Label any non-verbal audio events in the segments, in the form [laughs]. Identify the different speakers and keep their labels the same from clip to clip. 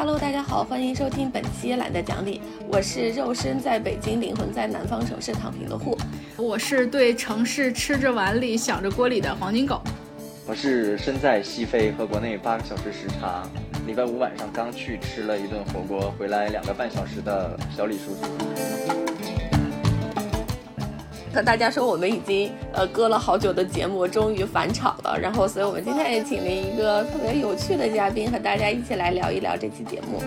Speaker 1: Hello，大家好，欢迎收听本期懒得讲理。我是肉身在北京，灵魂在南方城市躺平的户。
Speaker 2: 我是对城市吃着碗里想着锅里的黄金狗。
Speaker 3: 我是身在西非和国内八个小时时差，礼拜五晚上刚去吃了一顿火锅，回来两个半小时的小李叔叔。
Speaker 1: 和大家说，我们已经呃搁了好久的节目终于返场了，然后，所以我们今天也请了一个特别有趣的嘉宾，和大家一起来聊一聊这期节目。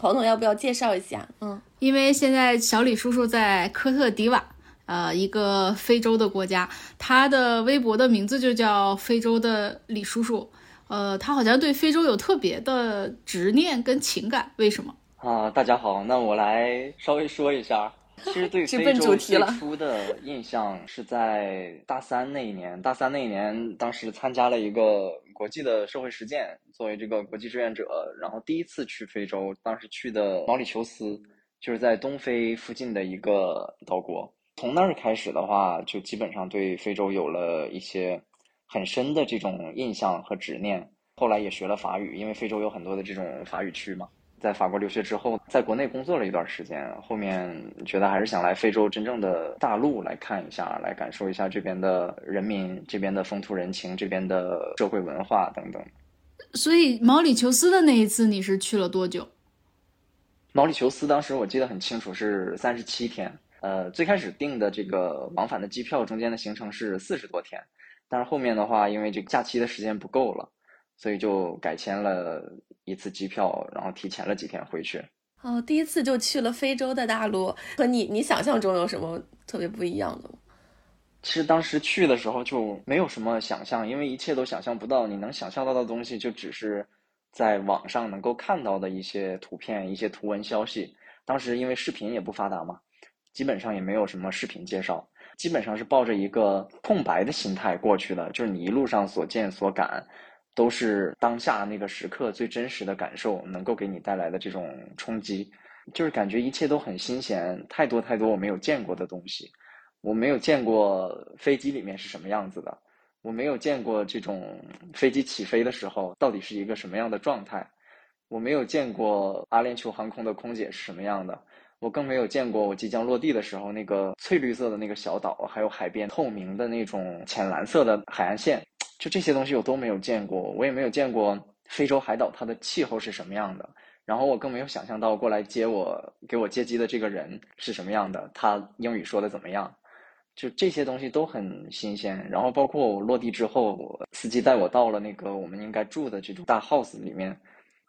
Speaker 1: 黄总要不要介绍一下？
Speaker 2: 嗯，因为现在小李叔叔在科特迪瓦，呃，一个非洲的国家，他的微博的名字就叫非洲的李叔叔，呃，他好像对非洲有特别的执念跟情感，为什么？
Speaker 3: 啊，大家好，那我来稍微说一下。其实对 [laughs] 非洲最初的印象是在大三那一年。大三那一年，当时参加了一个国际的社会实践，作为这个国际志愿者，然后第一次去非洲，当时去的毛里求斯，就是在东非附近的一个岛国。从那儿开始的话，就基本上对非洲有了一些很深的这种印象和执念。后来也学了法语，因为非洲有很多的这种法语区嘛。在法国留学之后，在国内工作了一段时间，后面觉得还是想来非洲真正的大陆来看一下，来感受一下这边的人民、这边的风土人情、这边的社会文化等等。
Speaker 2: 所以毛里求斯的那一次你是去了多久？
Speaker 3: 毛里求斯当时我记得很清楚是三十七天。呃，最开始订的这个往返的机票中间的行程是四十多天，但是后面的话因为这个假期的时间不够了，所以就改签了。一次机票，然后提前了几天回去。
Speaker 1: 哦，第一次就去了非洲的大陆，和你你想象中有什么特别不一样的吗？
Speaker 3: 其实当时去的时候就没有什么想象，因为一切都想象不到。你能想象到的东西，就只是在网上能够看到的一些图片、一些图文消息。当时因为视频也不发达嘛，基本上也没有什么视频介绍，基本上是抱着一个空白的心态过去的，就是你一路上所见所感。都是当下那个时刻最真实的感受，能够给你带来的这种冲击，就是感觉一切都很新鲜，太多太多我没有见过的东西，我没有见过飞机里面是什么样子的，我没有见过这种飞机起飞的时候到底是一个什么样的状态，我没有见过阿联酋航空的空姐是什么样的，我更没有见过我即将落地的时候那个翠绿色的那个小岛，还有海边透明的那种浅蓝色的海岸线。就这些东西我都没有见过，我也没有见过非洲海岛它的气候是什么样的，然后我更没有想象到过来接我给我接机的这个人是什么样的，他英语说的怎么样，就这些东西都很新鲜。然后包括我落地之后，司机带我到了那个我们应该住的这种大 house 里面，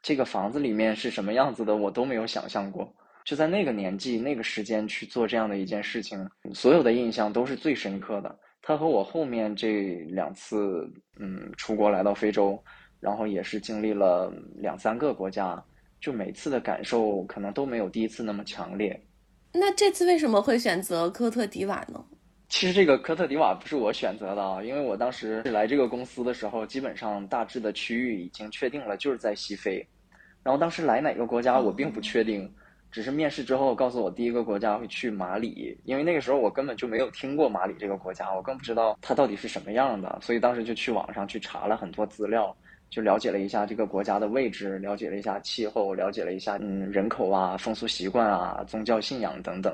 Speaker 3: 这个房子里面是什么样子的，我都没有想象过。就在那个年纪、那个时间去做这样的一件事情，所有的印象都是最深刻的。他和我后面这两次，嗯，出国来到非洲，然后也是经历了两三个国家，就每次的感受可能都没有第一次那么强烈。
Speaker 1: 那这次为什么会选择科特迪瓦呢？
Speaker 3: 其实这个科特迪瓦不是我选择的啊，因为我当时来这个公司的时候，基本上大致的区域已经确定了，就是在西非。然后当时来哪个国家我并不确定。只是面试之后告诉我，第一个国家会去马里，因为那个时候我根本就没有听过马里这个国家，我更不知道它到底是什么样的，所以当时就去网上去查了很多资料，就了解了一下这个国家的位置，了解了一下气候，了解了一下嗯人口啊、风俗习惯啊、宗教信仰等等。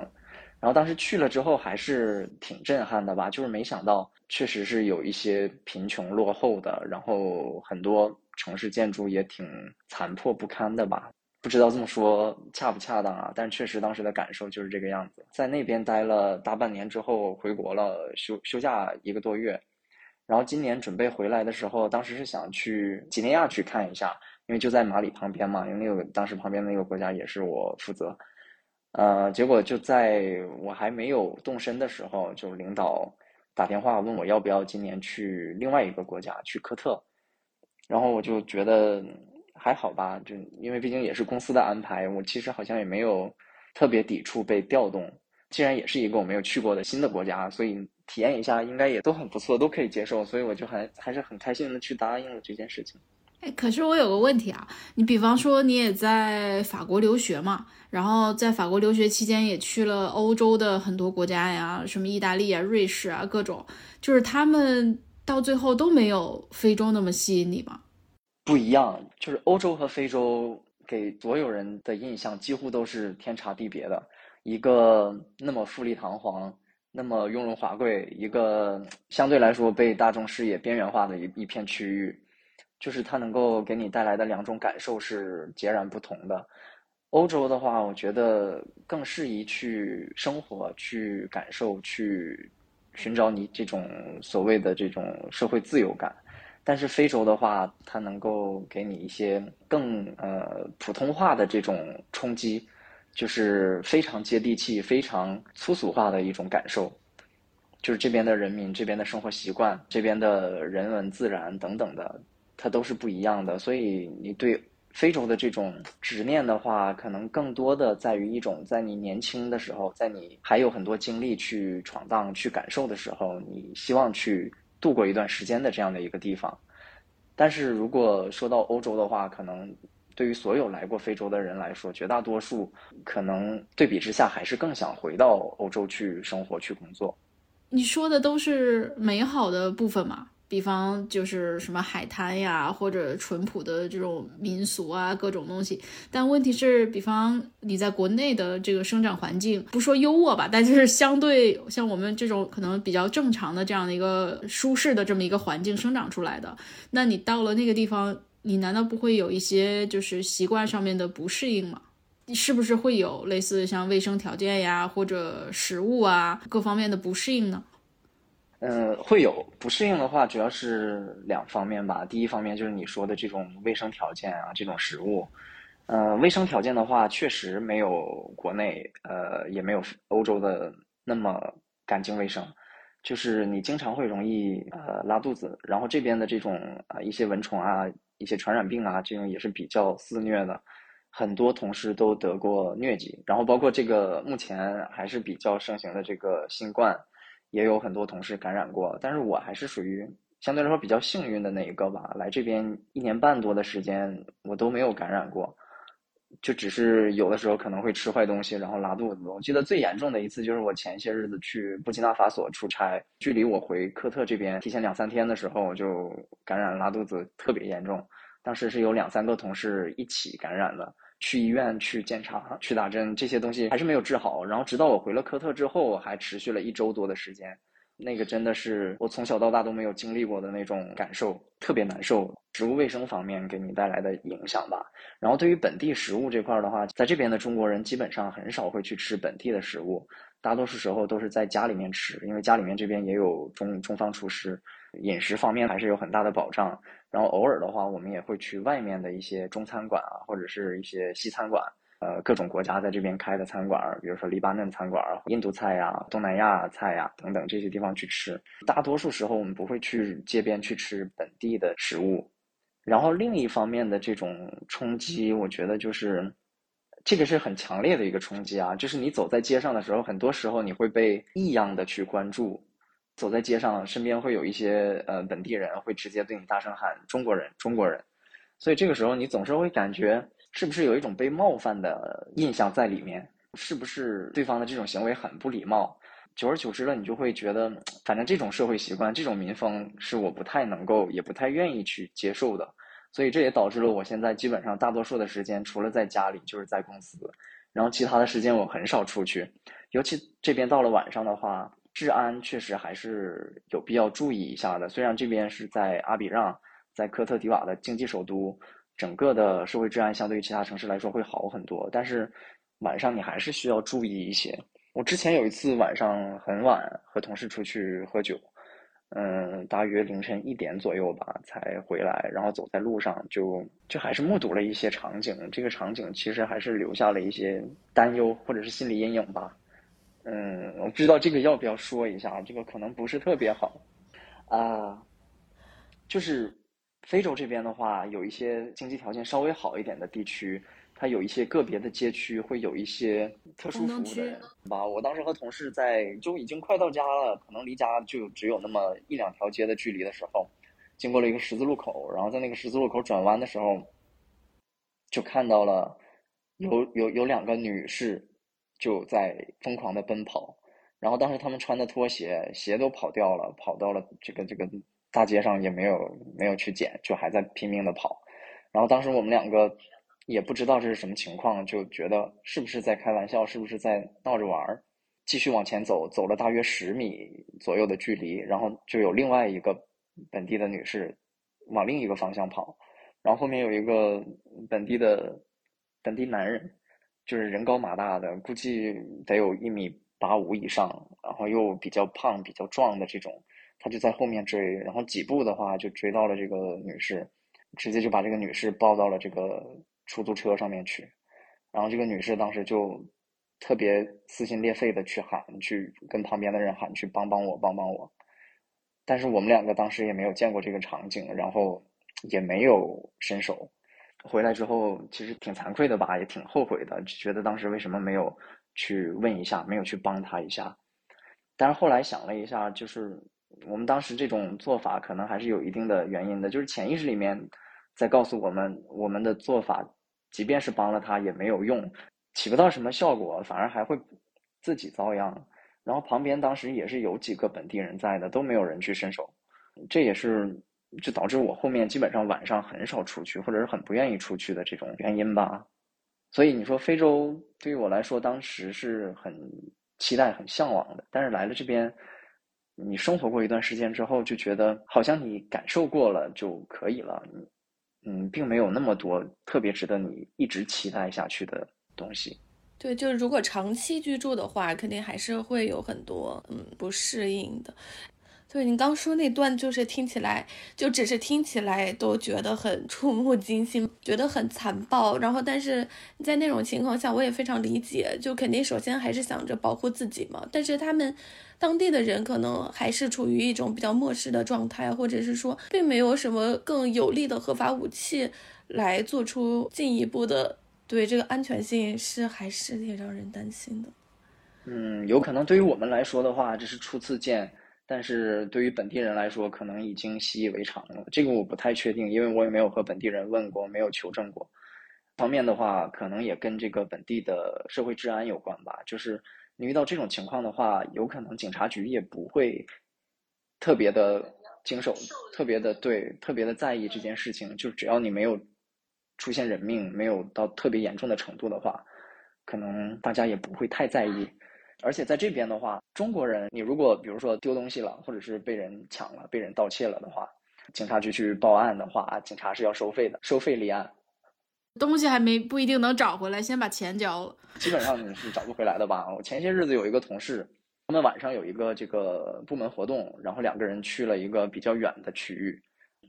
Speaker 3: 然后当时去了之后还是挺震撼的吧，就是没想到确实是有一些贫穷落后的，然后很多城市建筑也挺残破不堪的吧。不知道这么说恰不恰当啊？但确实当时的感受就是这个样子。在那边待了大半年之后回国了，休休假一个多月，然后今年准备回来的时候，当时是想去几内亚去看一下，因为就在马里旁边嘛，因为那个当时旁边那个国家也是我负责。呃，结果就在我还没有动身的时候，就领导打电话问我要不要今年去另外一个国家，去科特，然后我就觉得。还好吧，就因为毕竟也是公司的安排，我其实好像也没有特别抵触被调动。既然也是一个我没有去过的新的国家，所以体验一下应该也都很不错，都可以接受。所以我就还还是很开心的去答应了这件事情。
Speaker 2: 哎，可是我有个问题啊，你比方说你也在法国留学嘛，然后在法国留学期间也去了欧洲的很多国家呀，什么意大利啊、瑞士啊，各种，就是他们到最后都没有非洲那么吸引你吗？
Speaker 3: 不一样，就是欧洲和非洲给所有人的印象几乎都是天差地别的。一个那么富丽堂皇、那么雍容华贵，一个相对来说被大众视野边缘化的一一片区域，就是它能够给你带来的两种感受是截然不同的。欧洲的话，我觉得更适宜去生活、去感受、去寻找你这种所谓的这种社会自由感。但是非洲的话，它能够给你一些更呃普通话的这种冲击，就是非常接地气、非常粗俗化的一种感受，就是这边的人民、这边的生活习惯、这边的人文自然等等的，它都是不一样的。所以你对非洲的这种执念的话，可能更多的在于一种在你年轻的时候，在你还有很多精力去闯荡、去感受的时候，你希望去。度过一段时间的这样的一个地方，但是如果说到欧洲的话，可能对于所有来过非洲的人来说，绝大多数可能对比之下还是更想回到欧洲去生活、去工作。
Speaker 2: 你说的都是美好的部分吗？比方就是什么海滩呀，或者淳朴的这种民俗啊，各种东西。但问题是，比方你在国内的这个生长环境，不说优渥吧，但就是相对像我们这种可能比较正常的这样的一个舒适的这么一个环境生长出来的，那你到了那个地方，你难道不会有一些就是习惯上面的不适应吗？是不是会有类似像卫生条件呀，或者食物啊各方面的不适应呢？
Speaker 3: 嗯，会有不适应的话，主要是两方面吧。第一方面就是你说的这种卫生条件啊，这种食物。呃，卫生条件的话，确实没有国内，呃，也没有欧洲的那么干净卫生。就是你经常会容易呃拉肚子，然后这边的这种啊一些蚊虫啊、一些传染病啊，这种也是比较肆虐的。很多同事都得过疟疾，然后包括这个目前还是比较盛行的这个新冠。也有很多同事感染过，但是我还是属于相对来说比较幸运的那一个吧。来这边一年半多的时间，我都没有感染过，就只是有的时候可能会吃坏东西，然后拉肚子。我记得最严重的一次就是我前些日子去布基纳法索出差，距离我回科特这边提前两三天的时候就感染拉肚子，特别严重。当时是有两三个同事一起感染的。去医院去检查、去打针，这些东西还是没有治好。然后直到我回了科特之后，还持续了一周多的时间。那个真的是我从小到大都没有经历过的那种感受，特别难受。食物卫生方面给你带来的影响吧。然后对于本地食物这块的话，在这边的中国人基本上很少会去吃本地的食物，大多数时候都是在家里面吃，因为家里面这边也有中中方厨师，饮食方面还是有很大的保障。然后偶尔的话，我们也会去外面的一些中餐馆啊，或者是一些西餐馆，呃，各种国家在这边开的餐馆，比如说黎巴嫩餐馆、印度菜呀、东南亚菜呀等等这些地方去吃。大多数时候，我们不会去街边去吃本地的食物。然后另一方面的这种冲击，我觉得就是这个是很强烈的一个冲击啊，就是你走在街上的时候，很多时候你会被异样的去关注。走在街上，身边会有一些呃本地人，会直接对你大声喊“中国人，中国人”，所以这个时候你总是会感觉是不是有一种被冒犯的印象在里面？是不是对方的这种行为很不礼貌？久而久之了，你就会觉得，反正这种社会习惯、这种民风是我不太能够，也不太愿意去接受的。所以这也导致了我现在基本上大多数的时间，除了在家里就是在公司，然后其他的时间我很少出去，尤其这边到了晚上的话。治安确实还是有必要注意一下的。虽然这边是在阿比让，在科特迪瓦的经济首都，整个的社会治安相对于其他城市来说会好很多，但是晚上你还是需要注意一些。我之前有一次晚上很晚和同事出去喝酒，嗯，大约凌晨一点左右吧才回来，然后走在路上就就还是目睹了一些场景。这个场景其实还是留下了一些担忧或者是心理阴影吧。嗯，我不知道这个要不要说一下，这个可能不是特别好，啊，就是非洲这边的话，有一些经济条件稍微好一点的地区，它有一些个别的街区会有一些特殊服务的人吧。我当时和同事在就已经快到家了，可能离家就只有那么一两条街的距离的时候，经过了一个十字路口，然后在那个十字路口转弯的时候，就看到了有有有两个女士。就在疯狂的奔跑，然后当时他们穿的拖鞋，鞋都跑掉了，跑到了这个这个大街上也没有没有去捡，就还在拼命的跑。然后当时我们两个也不知道这是什么情况，就觉得是不是在开玩笑，是不是在闹着玩儿，继续往前走，走了大约十米左右的距离，然后就有另外一个本地的女士往另一个方向跑，然后后面有一个本地的本地男人，就是人高马大的，估计得有一米八五以上，然后又比较胖、比较壮的这种，他就在后面追，然后几步的话就追到了这个女士。直接就把这个女士抱到了这个出租车上面去，然后这个女士当时就特别撕心裂肺的去喊，去跟旁边的人喊，去帮帮我，帮帮我。但是我们两个当时也没有见过这个场景，然后也没有伸手。回来之后其实挺惭愧的吧，也挺后悔的，觉得当时为什么没有去问一下，没有去帮他一下。但是后来想了一下，就是我们当时这种做法可能还是有一定的原因的，就是潜意识里面。在告诉我们，我们的做法，即便是帮了他也没有用，起不到什么效果，反而还会自己遭殃。然后旁边当时也是有几个本地人在的，都没有人去伸手，这也是就导致我后面基本上晚上很少出去，或者是很不愿意出去的这种原因吧。所以你说非洲对于我来说，当时是很期待、很向往的，但是来了这边，你生活过一段时间之后，就觉得好像你感受过了就可以了。嗯，并没有那么多特别值得你一直期待下去的东西。
Speaker 1: 对，就是如果长期居住的话，肯定还是会有很多嗯不适应的。对你刚说那段，就是听起来就只是听起来都觉得很触目惊心，觉得很残暴。然后，但是在那种情况下，我也非常理解，就肯定首先还是想着保护自己嘛。但是他们当地的人可能还是处于一种比较漠视的状态，或者是说，并没有什么更有力的合法武器来做出进一步的对这个安全性是还是挺让人担心的。
Speaker 3: 嗯，有可能对于我们来说的话，这是初次见。但是对于本地人来说，可能已经习以为常了。这个我不太确定，因为我也没有和本地人问过，没有求证过。方面的话，可能也跟这个本地的社会治安有关吧。就是你遇到这种情况的话，有可能警察局也不会特别的经手，特别的对，特别的在意这件事情。就只要你没有出现人命，没有到特别严重的程度的话，可能大家也不会太在意。而且在这边的话，中国人，你如果比如说丢东西了，或者是被人抢了、被人盗窃了的话，警察局去报案的话，警察是要收费的，收费立案。
Speaker 2: 东西还没不一定能找回来，先把钱交了。
Speaker 3: 基本上你是找不回来的吧？我前些日子有一个同事，他们晚上有一个这个部门活动，然后两个人去了一个比较远的区域，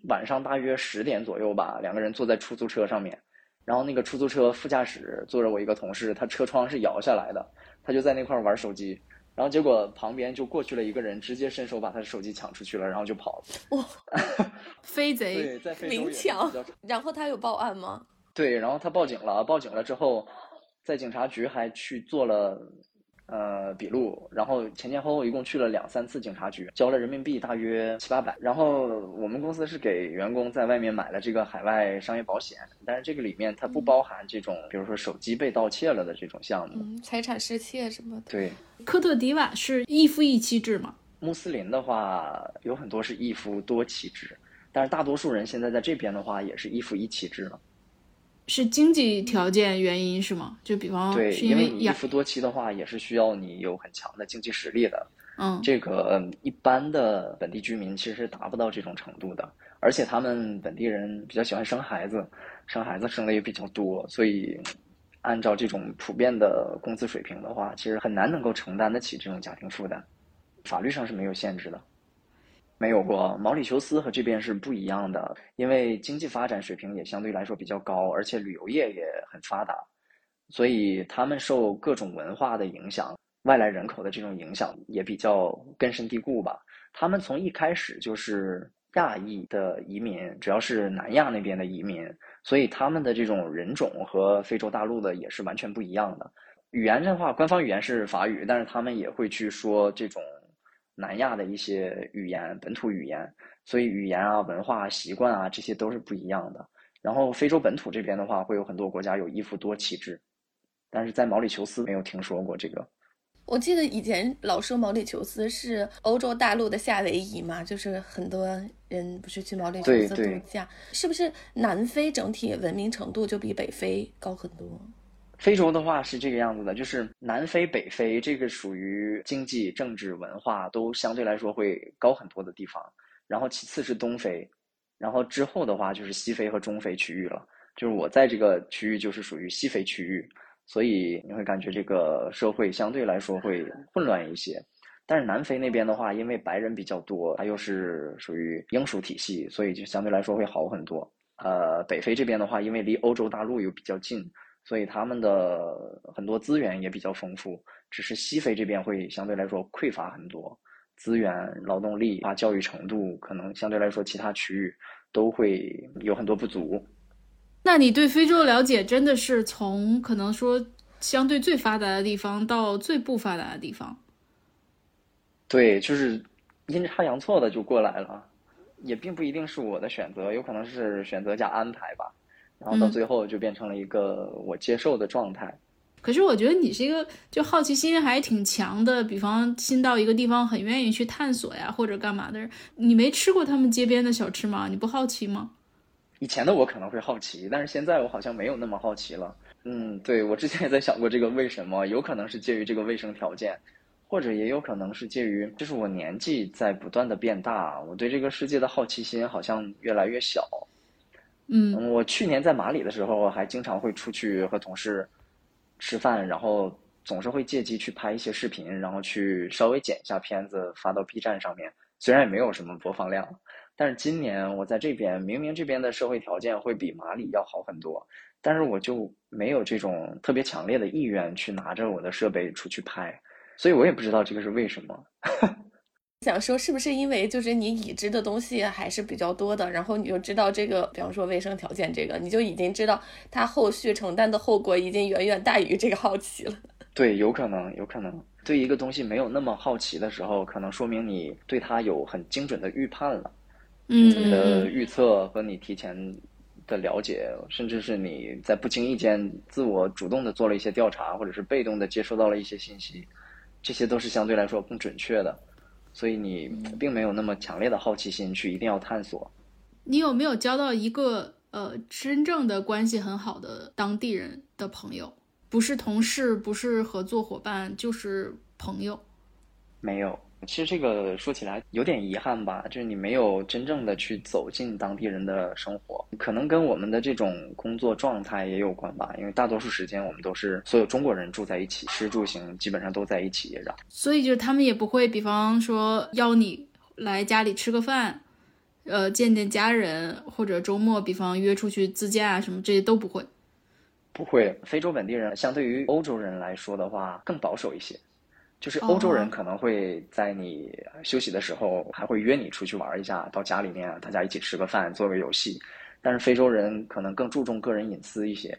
Speaker 3: 晚上大约十点左右吧，两个人坐在出租车上面，然后那个出租车副驾驶坐着我一个同事，他车窗是摇下来的。他就在那块玩手机，然后结果旁边就过去了一个人，直接伸手把他的手机抢出去了，然后就跑了。
Speaker 1: 哇，
Speaker 2: 飞贼，
Speaker 3: 对，在
Speaker 1: 明抢。然后他有报案吗？
Speaker 3: 对，然后他报警了，报警了之后，在警察局还去做了。呃，笔录，然后前前后后一共去了两三次警察局，交了人民币大约七八百。然后我们公司是给员工在外面买了这个海外商业保险，但是这个里面它不包含这种，比如说手机被盗窃了的这种项目，
Speaker 1: 财产失窃什么的。
Speaker 3: 对，
Speaker 2: 科特迪瓦是一夫一妻制吗？
Speaker 3: 穆斯林的话有很多是一夫多妻制，但是大多数人现在在这边的话也是一夫一妻制了。
Speaker 2: 是经济条件原因是吗？就比方
Speaker 3: 对，因
Speaker 2: 为
Speaker 3: 一夫多妻的话，也是需要你有很强的经济实力的。
Speaker 2: 嗯，
Speaker 3: 这个一般的本地居民其实达不到这种程度的，而且他们本地人比较喜欢生孩子，生孩子生的也比较多，所以按照这种普遍的工资水平的话，其实很难能够承担得起这种家庭负担。法律上是没有限制的。没有过，毛里求斯和这边是不一样的，因为经济发展水平也相对来说比较高，而且旅游业也很发达，所以他们受各种文化的影响，外来人口的这种影响也比较根深蒂固吧。他们从一开始就是亚裔的移民，主要是南亚那边的移民，所以他们的这种人种和非洲大陆的也是完全不一样的。语言的话，官方语言是法语，但是他们也会去说这种。南亚的一些语言，本土语言，所以语言啊、文化习惯啊，这些都是不一样的。然后非洲本土这边的话，会有很多国家有一夫多妻制，但是在毛里求斯没有听说过这个。
Speaker 1: 我记得以前老说毛里求斯是欧洲大陆的夏威夷嘛，就是很多人不是去毛里求斯度假，是不是南非整体文明程度就比北非高很多？
Speaker 3: 非洲的话是这个样子的，就是南非、北非这个属于经济、政治、文化都相对来说会高很多的地方，然后其次是东非，然后之后的话就是西非和中非区域了，就是我在这个区域就是属于西非区域。所以你会感觉这个社会相对来说会混乱一些，但是南非那边的话，因为白人比较多，它又是属于英属体系，所以就相对来说会好很多。呃，北非这边的话，因为离欧洲大陆又比较近，所以他们的很多资源也比较丰富。只是西非这边会相对来说匮乏很多资源、劳动力啊，教育程度可能相对来说其他区域都会有很多不足。
Speaker 2: 那你对非洲的了解真的是从可能说相对最发达的地方到最不发达的地方？
Speaker 3: 对，就是阴差阳错的就过来了，也并不一定是我的选择，有可能是选择加安排吧。然后到最后就变成了一个我接受的状态。
Speaker 2: 可是我觉得你是一个就好奇心还挺强的，比方新到一个地方很愿意去探索呀，或者干嘛的人。你没吃过他们街边的小吃吗？你不好奇吗？
Speaker 3: 以前的我可能会好奇，但是现在我好像没有那么好奇了。嗯，对我之前也在想过这个为什么，有可能是介于这个卫生条件，或者也有可能是介于就是我年纪在不断的变大，我对这个世界的好奇心好像越来越小。
Speaker 2: 嗯，
Speaker 3: 我去年在马里的时候还经常会出去和同事吃饭，然后总是会借机去拍一些视频，然后去稍微剪一下片子发到 B 站上面，虽然也没有什么播放量。但是今年我在这边，明明这边的社会条件会比马里要好很多，但是我就没有这种特别强烈的意愿去拿着我的设备出去拍，所以我也不知道这个是为什么。
Speaker 1: 想说是不是因为就是你已知的东西还是比较多的，然后你就知道这个，比方说卫生条件这个，你就已经知道它后续承担的后果已经远远大于这个好奇了。[laughs]
Speaker 3: 对，有可能，有可能对一个东西没有那么好奇的时候，可能说明你对它有很精准的预判了。
Speaker 2: 嗯，
Speaker 3: 你的预测和你提前的了解，甚至是你在不经意间自我主动的做了一些调查，或者是被动的接收到了一些信息，这些都是相对来说更准确的，所以你并没有那么强烈的好奇心去一定要探索。
Speaker 2: 你有没有交到一个呃真正的关系很好的当地人的朋友？不是同事，不是合作伙伴，就是朋友？
Speaker 3: 没有。其实这个说起来有点遗憾吧，就是你没有真正的去走进当地人的生活，可能跟我们的这种工作状态也有关吧。因为大多数时间我们都是所有中国人住在一起，吃住行基本上都在一起，然后
Speaker 2: 所以就是他们也不会，比方说邀你来家里吃个饭，呃，见见家人，或者周末比方约出去自驾什么，这些都不会。
Speaker 3: 不会，非洲本地人相对于欧洲人来说的话更保守一些。就是欧洲人可能会在你休息的时候，还会约你出去玩一下，到家里面大家一起吃个饭，做个游戏。但是非洲人可能更注重个人隐私一些，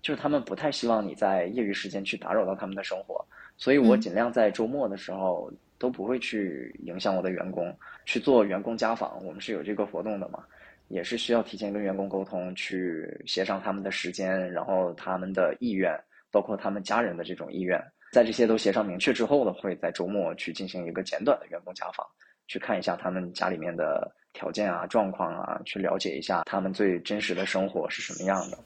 Speaker 3: 就是他们不太希望你在业余时间去打扰到他们的生活。所以我尽量在周末的时候都不会去影响我的员工去做员工家访。我们是有这个活动的嘛，也是需要提前跟员工沟通，去协商他们的时间，然后他们的意愿，包括他们家人的这种意愿。在这些都协商明确之后呢，会在周末去进行一个简短的员工家访，去看一下他们家里面的条件啊、状况啊，去了解一下他们最真实的生活是什么样的。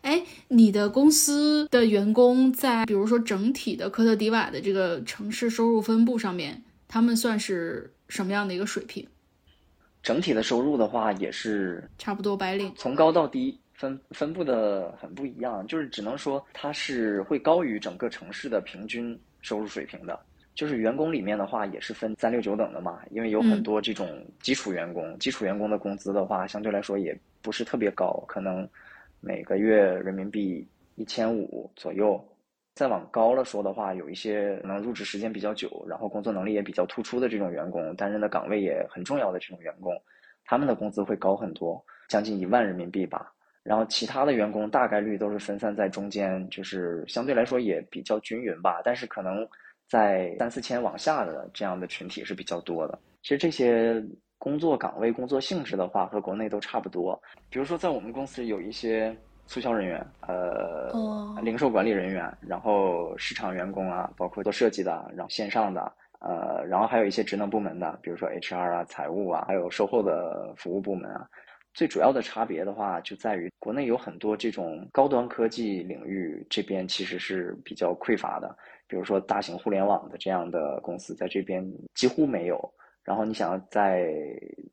Speaker 2: 哎，你的公司的员工在比如说整体的科特迪瓦的这个城市收入分布上面，他们算是什么样的一个水平？
Speaker 3: 整体的收入的话，也是
Speaker 2: 差不多白领，
Speaker 3: 从高到低。分分布的很不一样，就是只能说它是会高于整个城市的平均收入水平的。就是员工里面的话，也是分三六九等的嘛，因为有很多这种基础员工，基础员工的工资的话，相对来说也不是特别高，可能每个月人民币一千五左右。再往高了说的话，有一些能入职时间比较久，然后工作能力也比较突出的这种员工，担任的岗位也很重要的这种员工，他们的工资会高很多，将近一万人民币吧。然后其他的员工大概率都是分散在中间，就是相对来说也比较均匀吧。但是可能在三四千往下的这样的群体是比较多的。其实这些工作岗位、工作性质的话，和国内都差不多。比如说在我们公司有一些促销人员，呃，
Speaker 1: 哦
Speaker 3: 零售管理人员，然后市场员工啊，包括做设计的，然后线上的，呃，然后还有一些职能部门的，比如说 HR 啊、财务啊，还有售后的服务部门啊。最主要的差别的话，就在于国内有很多这种高端科技领域，这边其实是比较匮乏的。比如说大型互联网的这样的公司，在这边几乎没有。然后你想要在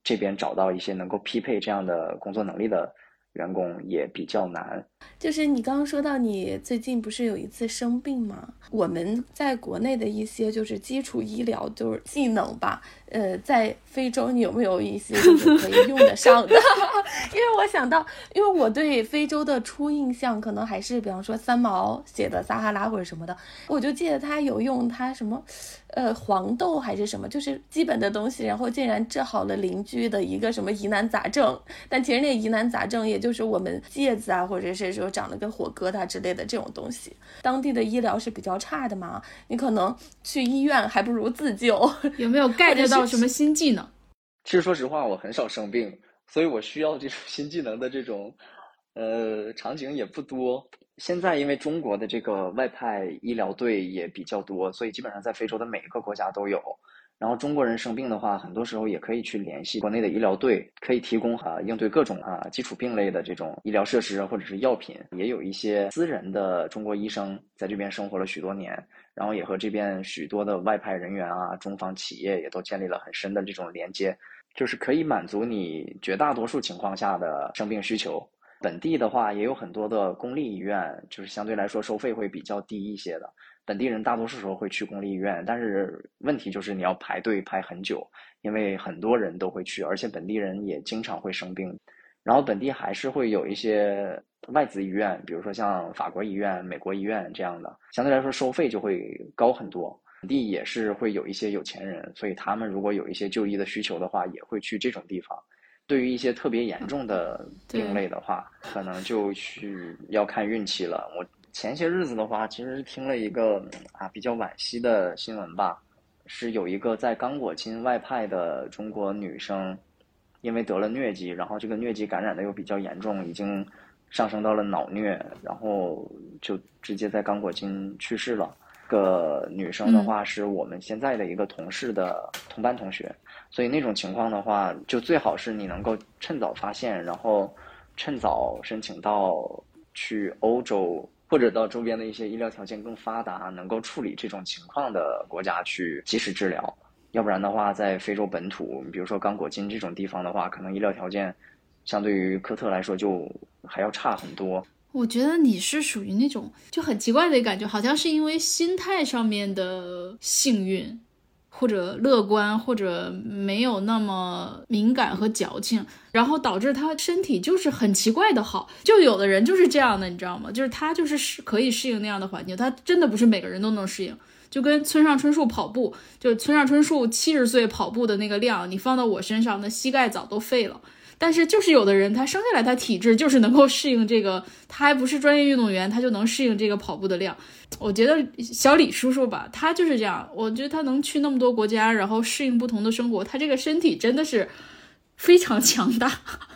Speaker 3: 这边找到一些能够匹配这样的工作能力的员工，也比较难。
Speaker 1: 就是你刚刚说到你最近不是有一次生病吗？我们在国内的一些就是基础医疗就是技能吧，呃，在非洲你有没有一些就是可以用得上的？[laughs] 因为我想到，因为我对非洲的初印象可能还是比方说三毛写的撒哈拉或者什么的，我就记得他有用他什么，呃，黄豆还是什么，就是基本的东西，然后竟然治好了邻居的一个什么疑难杂症，但其实那疑难杂症也就是我们疖子啊，或者是说长得跟火疙瘩之类的这种东西，当地的医疗是比较差的嘛，你可能去医院还不如自救。
Speaker 2: 有没有 get 到什么新技能？
Speaker 3: 其实说实话，我很少生病，所以我需要这种新技能的这种，呃，场景也不多。现在因为中国的这个外派医疗队也比较多，所以基本上在非洲的每一个国家都有。然后中国人生病的话，很多时候也可以去联系国内的医疗队，可以提供啊应对各种啊基础病类的这种医疗设施或者是药品。也有一些私人的中国医生在这边生活了许多年，然后也和这边许多的外派人员啊、中方企业也都建立了很深的这种连接，就是可以满足你绝大多数情况下的生病需求。本地的话也有很多的公立医院，就是相对来说收费会比较低一些的。本地人大多数时候会去公立医院，但是问题就是你要排队排很久，因为很多人都会去，而且本地人也经常会生病。然后本地还是会有一些外资医院，比如说像法国医院、美国医院这样的，相对来说收费就会高很多。本地也是会有一些有钱人，所以他们如果有一些就医的需求的话，也会去这种地方。对于一些特别严重的病类的话，可能就去要看运气了。我前些日子的话，其实是听了一个啊比较惋惜的新闻吧，是有一个在刚果金外派的中国女生，因为得了疟疾，然后这个疟疾感染的又比较严重，已经上升到了脑疟，然后就直接在刚果金去世了。个女生的话是我们现在的一个同事的同班同学，所以那种情况的话，就最好是你能够趁早发现，然后趁早申请到去欧洲或者到周边的一些医疗条件更发达、能够处理这种情况的国家去及时治疗。要不然的话，在非洲本土，比如说刚果金这种地方的话，可能医疗条件相对于科特来说就还要差很多。
Speaker 2: 我觉得你是属于那种就很奇怪的感觉，好像是因为心态上面的幸运，或者乐观，或者没有那么敏感和矫情，然后导致他身体就是很奇怪的好。就有的人就是这样的，你知道吗？就是他就是适可以适应那样的环境，他真的不是每个人都能适应。就跟村上春树跑步，就村上春树七十岁跑步的那个量，你放到我身上，那膝盖早都废了。但是就是有的人，他生下来他体质就是能够适应这个，他还不是专业运动员，他就能适应这个跑步的量。我觉得小李叔叔吧，他就是这样。我觉得他能去那么多国家，然后适应不同的生活，他这个身体真的是非常强大。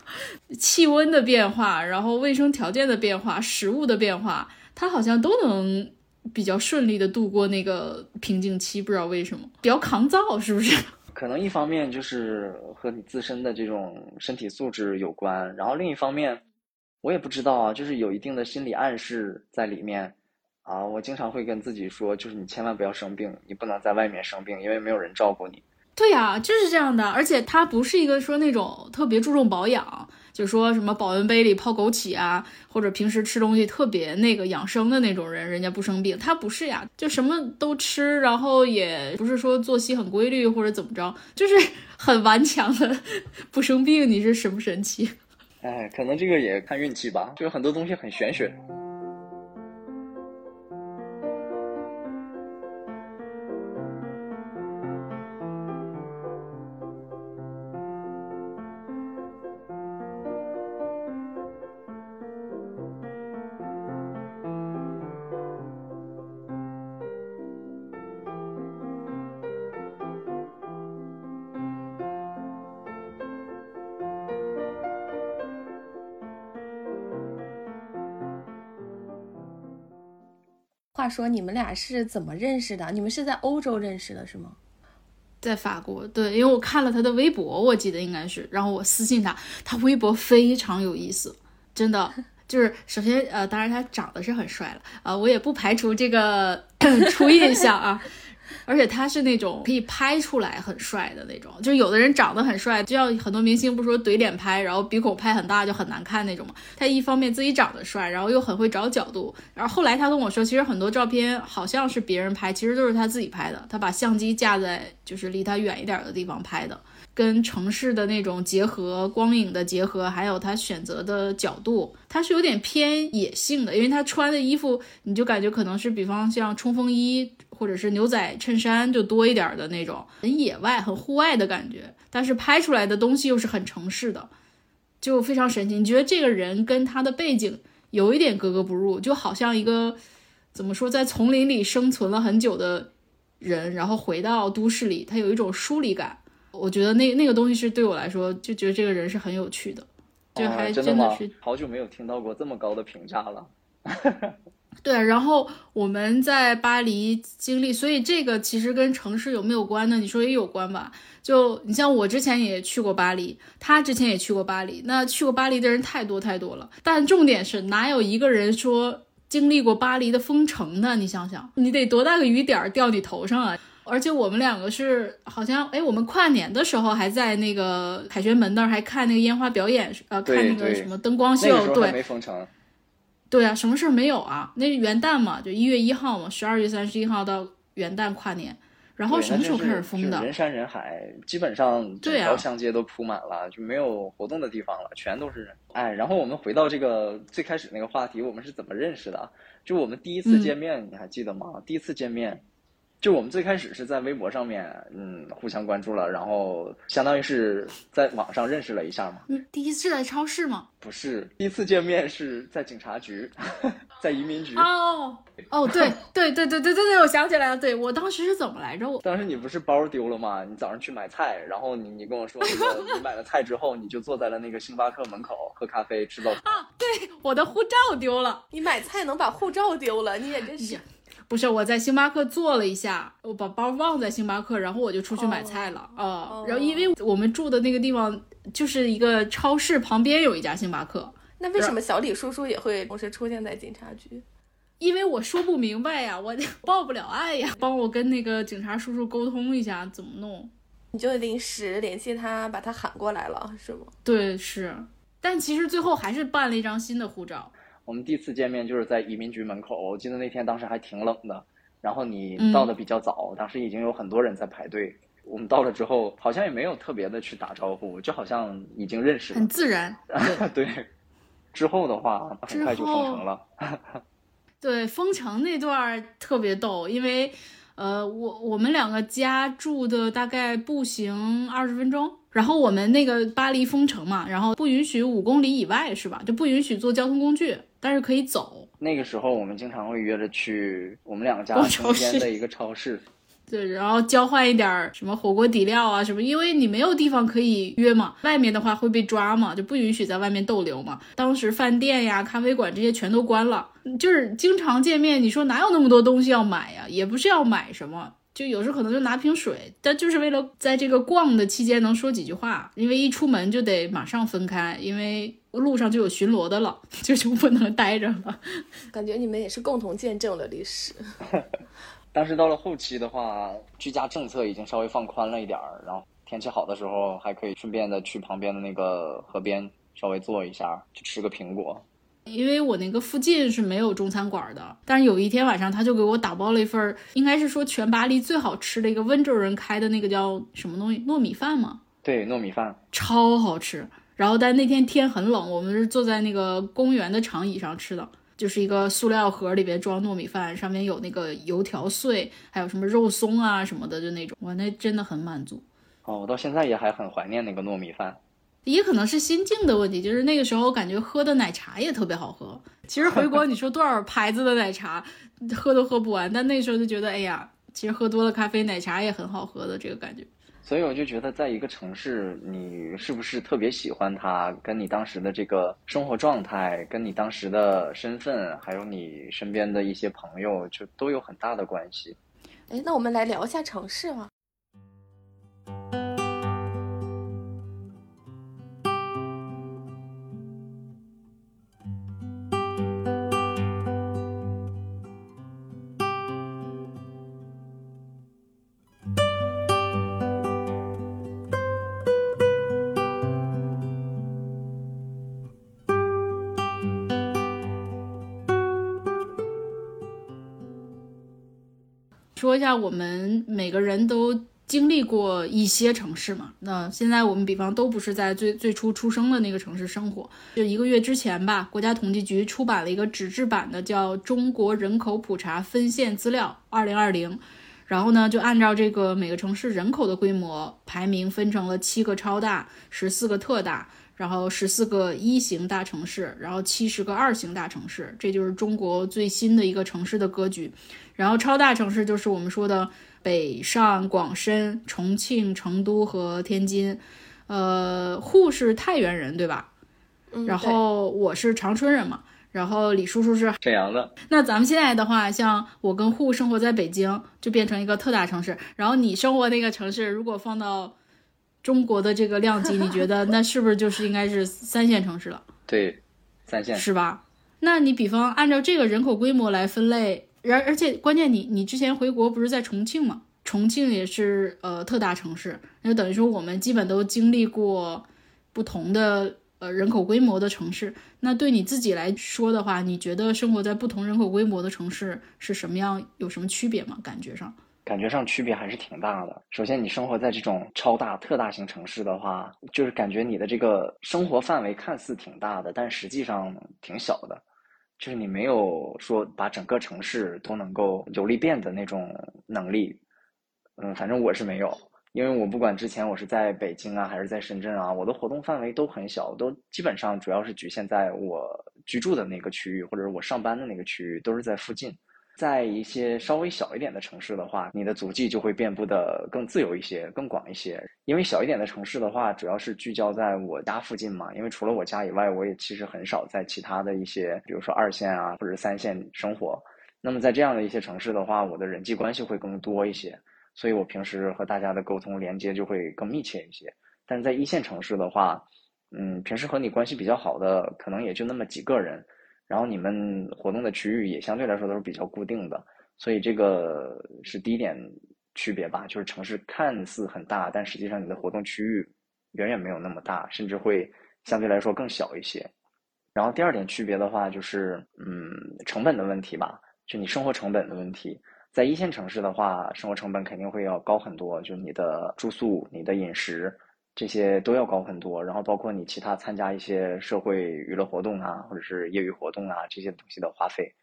Speaker 2: [laughs] 气温的变化，然后卫生条件的变化，食物的变化，他好像都能比较顺利的度过那个瓶颈期。不知道为什么，比较抗造，是不是？
Speaker 3: 可能一方面就是和你自身的这种身体素质有关，然后另一方面，我也不知道啊，就是有一定的心理暗示在里面啊。我经常会跟自己说，就是你千万不要生病，你不能在外面生病，因为没有人照顾你。
Speaker 2: 对呀，就是这样的。而且他不是一个说那种特别注重保养，就说什么保温杯里泡枸杞啊，或者平时吃东西特别那个养生的那种人，人家不生病。他不是呀，就什么都吃，然后也不是说作息很规律或者怎么着，就是很顽强的不生病。你是什么神奇？[laughs]
Speaker 3: 哎，可能这个也看运气吧，就是很多东西很玄学。
Speaker 1: 说你们俩是怎么认识的？你们是在欧洲认识的，是吗？
Speaker 2: 在法国，对，因为我看了他的微博，我记得应该是，然后我私信他，他微博非常有意思，真的 [laughs] 就是首先呃，当然他长得是很帅了啊、我也不排除这个 [coughs] 初印象啊。而且他是那种可以拍出来很帅的那种，就是有的人长得很帅，就像很多明星不说怼脸拍，然后鼻孔拍很大就很难看那种嘛。他一方面自己长得帅，然后又很会找角度，然后后来他跟我说，其实很多照片好像是别人拍，其实都是他自己拍的，他把相机架在就是离他远一点的地方拍的。跟城市的那种结合、光影的结合，还有他选择的角度，他是有点偏野性的，因为他穿的衣服，你就感觉可能是比方像冲锋衣或者是牛仔衬衫就多一点的那种，很野外、很户外的感觉。但是拍出来的东西又是很城市的，就非常神奇。你觉得这个人跟他的背景有一点格格不入，就好像一个怎么说，在丛林里生存了很久的人，然后回到都市里，他有一种疏离感。我觉得那那个东西是对我来说，就觉得这个人是很有趣的，就还
Speaker 3: 哦真
Speaker 2: 的是、？
Speaker 3: 好久没有听到过这么高的评价了。[laughs]
Speaker 2: 对。然后我们在巴黎经历，所以这个其实跟城市有没有关呢？你说也有关吧。就你像我之前也去过巴黎，他之前也去过巴黎，那去过巴黎的人太多太多了。但重点是哪有一个人说经历过巴黎的封城的？你想想，你得多大个雨点儿掉你头上啊！而且我们两个是好像，哎，我们跨年的时候还在那个凯旋门那儿还看那个烟花表演，呃，看那个什么灯光秀，对
Speaker 3: 没封城，
Speaker 2: 对啊，什么事儿没有啊？那是元旦嘛，就一月一号嘛，十二月三十一号到元旦跨年，然后什么时候开始封的？
Speaker 3: 人山人海，基本上整
Speaker 2: 对啊
Speaker 3: 条巷街都铺满了，就没有活动的地方了，全都是人。哎，然后我们回到这个最开始那个话题，我们是怎么认识的？就我们第一次
Speaker 2: 嗯
Speaker 3: 见面，你还记得吗？第一次见面，就我们最开始是在微博上面，嗯，互相关注了，然后相当于是在网上认识了一下嘛。
Speaker 2: 嗯，第一次在超市吗？
Speaker 3: 不是，第一次见面是在警察局，[laughs] 在移民局。
Speaker 2: 哦哦，对 [laughs] 对对对对对对，我想起来了，对我当时是怎么来着？我
Speaker 3: 当时你不是包丢了吗？你早上去买菜，然后你你跟我说 [laughs] 你买了菜之后，你就坐在了那个星巴克门口喝咖啡吃早餐。
Speaker 2: 我的护照丢了。
Speaker 1: 你买菜能把护照丢了，你也真是
Speaker 2: 呀。不是，我在星巴克坐了一下，我把包忘在星巴克，然后我就出去买菜了啊、
Speaker 1: 哦
Speaker 2: 然后因为我们住的那个地方就是一个超市旁边有一家星巴克，
Speaker 1: 那为什么小李叔叔也会同时出现在警察局？
Speaker 2: 因为我说不明白呀，我 [laughs] 报不了案呀，帮我跟那个警察叔叔沟通一下怎么弄。
Speaker 1: 你就临时联系他，把他喊过来了，是吗？
Speaker 2: 对，是，但其实最后还是办了一张新的护照。
Speaker 3: 我们第一次见面就是在移民局门口，我记得那天当时还挺冷的，然后你
Speaker 2: 嗯
Speaker 3: 到的比较早，当时已经有很多人在排队。我们到了之后，好像也没有特别的去打招呼，就好像已经认识了
Speaker 2: 很。自然，[laughs] 对
Speaker 3: 对，之后的话很快就封城了。
Speaker 2: 对，封城那段特别逗，因为呃，我我们两个家住的大概步行二十分钟，然后我们那个巴黎封城嘛，然后不允许五公里以外是吧？就不允许坐交通工具，但是可以走。
Speaker 3: 那个时候我们经常会约着去我们两个家中间
Speaker 2: 市
Speaker 3: 的一个超市，
Speaker 2: 对，然后交换一点儿什么火锅底料啊什么，因为你没有地方可以约嘛，外面的话会被抓嘛，就不允许在外面逗留嘛。当时饭店呀、咖啡馆这些全都关了，就是经常见面，你说哪有那么多东西要买呀？也不是要买什么。就有时候可能就拿瓶水，但就是为了在这个逛的期间能说几句话，因为一出门就得马上分开，因为路上就有巡逻的了，[laughs] 就就不能待着了。[laughs]
Speaker 1: 感觉你们也是共同见证了历史。[laughs]
Speaker 3: 当时到了后期的话，居家政策已经稍微放宽了一点儿，然后天气好的时候还可以顺便的去旁边的那个河边稍微坐一下，去吃个苹果。
Speaker 2: 因为我那个附近是没有中餐馆的，但是有一天晚上他就给我打包了一份儿，应该是说全巴黎最好吃的一个温州人开的那个叫什么东西糯米饭吗？
Speaker 3: 对，糯米饭，
Speaker 2: 超好吃。然后但那天天很冷，我们是坐在那个公园的长椅上吃的，就是一个塑料盒里边装糯米饭，上面有那个油条碎，还有什么肉松啊什么的，就那种，哇，那真的很满足。
Speaker 3: 哦，我到现在也还很怀念那个糯米饭。
Speaker 2: 也可能是心境的问题，就是那个时候感觉喝的奶茶也特别好喝。其实回国你说多少牌子的奶茶，喝都喝不完，但那时候就觉得，哎呀，其实喝多了咖啡奶茶也很好喝的这个感觉。
Speaker 3: 所以我就觉得，在一个城市，你是不是特别喜欢它，跟你当时的这个生活状态，跟你当时的身份，还有你身边的一些朋友，就都有很大的关系。
Speaker 1: 哎，那我们来聊一下城市嘛。
Speaker 2: 说一下，我们每个人都经历过一些城市嘛。那现在我们比方都不是在最最初出生的那个城市生活。就一个月之前吧，国家统计局出版了一个纸质版的叫《中国人口普查分线资料二零二零》，然后呢，就按照这个每个城市人口的规模排名分成了七个超大、十四个特大，然后十四个一型大城市，然后七十个二型大城市。这就是中国最新的一个城市的格局。然后超大城市就是我们说的北上广深、重庆、成都和天津。呃，沪是太原人对吧？
Speaker 1: 嗯，
Speaker 2: 然后我是长春人嘛。然后李叔叔是
Speaker 3: 沈阳的。
Speaker 2: 那咱们现在的话，像我跟沪生活在北京，就变成一个特大城市。然后你生活那个城市，如果放到中国的这个量级，你觉得 [laughs] 那是不是就是应该是三线城市了？
Speaker 3: 对，三线
Speaker 2: 是吧？那你比方按照这个人口规模来分类。而而且关键，你你之前回国不是在重庆吗？重庆也是呃特大城市，那就等于说我们基本都经历过不同的呃人口规模的城市。那对你自己来说的话，你觉得生活在不同人口规模的城市是什么样？有什么区别吗？感觉上？
Speaker 3: 感觉上区别还是挺大的。首先，你生活在这种超大、特大型城市的话，就是感觉你的这个生活范围看似挺大的，但实际上挺小的。就是你没有说把整个城市都能够有利变的那种能力，嗯，反正我是没有，因为我不管之前我是在北京啊，还是在深圳啊，我的活动范围都很小，都基本上主要是局限在我居住的那个区域，或者是我上班的那个区域，都是在附近。在一些稍微小一点的城市的话，你的足迹就会遍布的更自由一些、更广一些。因为小一点的城市的话，主要是聚焦在我家附近嘛。因为除了我家以外，我也其实很少在其他的一些，比如说二线啊或者三线生活。那么在这样的一些城市的话，我的人际关系会更多一些，所以我平时和大家的沟通连接就会更密切一些。但在一线城市的话，嗯，平时和你关系比较好的可能也就那么几个人。然后你们活动的区域也相对来说都是比较固定的，所以这个是第一点区别吧。就是城市看似很大，但实际上你的活动区域远远没有那么大，甚至会相对来说更小一些。然后第二点区别的话，就是嗯成本的问题吧，就你生活成本的问题。在一线城市的话，生活成本肯定会要高很多，就你的住宿、你的饮食。这些都要高很多，然后包括你其他参加一些社会娱乐活动啊，或者是业余活动啊，这些东西的花费。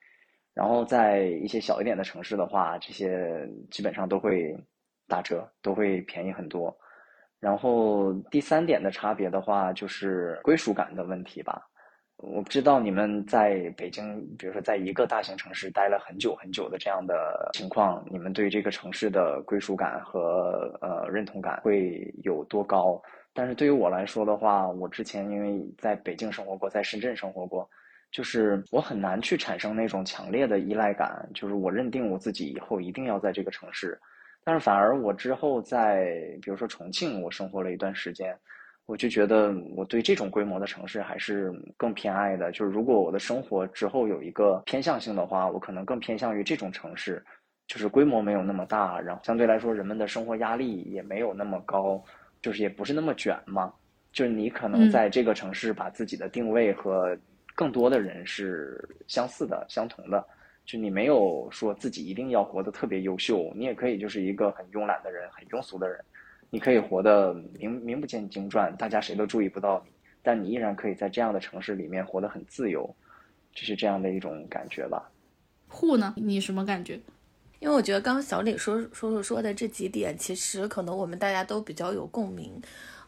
Speaker 3: 然后在一些小一点的城市的话，这些基本上都会打折，都会便宜很多。然后第三点的差别的话，就是归属感的问题吧。我不知道你们在北京，比如说在一个大型城市待了很久很久的这样的情况，你们对这个城市的归属感和呃认同感会有多高？但是对于我来说的话，我之前因为在北京生活过，在深圳生活过，就是我很难去产生那种强烈的依赖感，就是我认定我自己以后一定要在这个城市。但是反而我之后在比如说重庆，我生活了一段时间，我就觉得我对这种规模的城市还是更偏爱的。就是如果我的生活之后有一个偏向性的话，我可能更偏向于这种城市，就是规模没有那么大，然后相对来说人们的生活压力也没有那么高。就是也不是那么卷嘛，就是你可能在这个城市把自己的定位和更多的人是相似的、相同的，就你没有说自己一定要活得特别优秀，你也可以就是一个很慵懒的人、很庸俗的人，你可以活得名名不见经传，大家谁都注意不到你，但你依然可以在这样的城市里面活得很自由，就是这样的一种感觉吧。
Speaker 2: 户呢？你什么感觉？
Speaker 1: 因为我觉得刚刚小李说说说说的这几点，其实可能我们大家都比较有共鸣。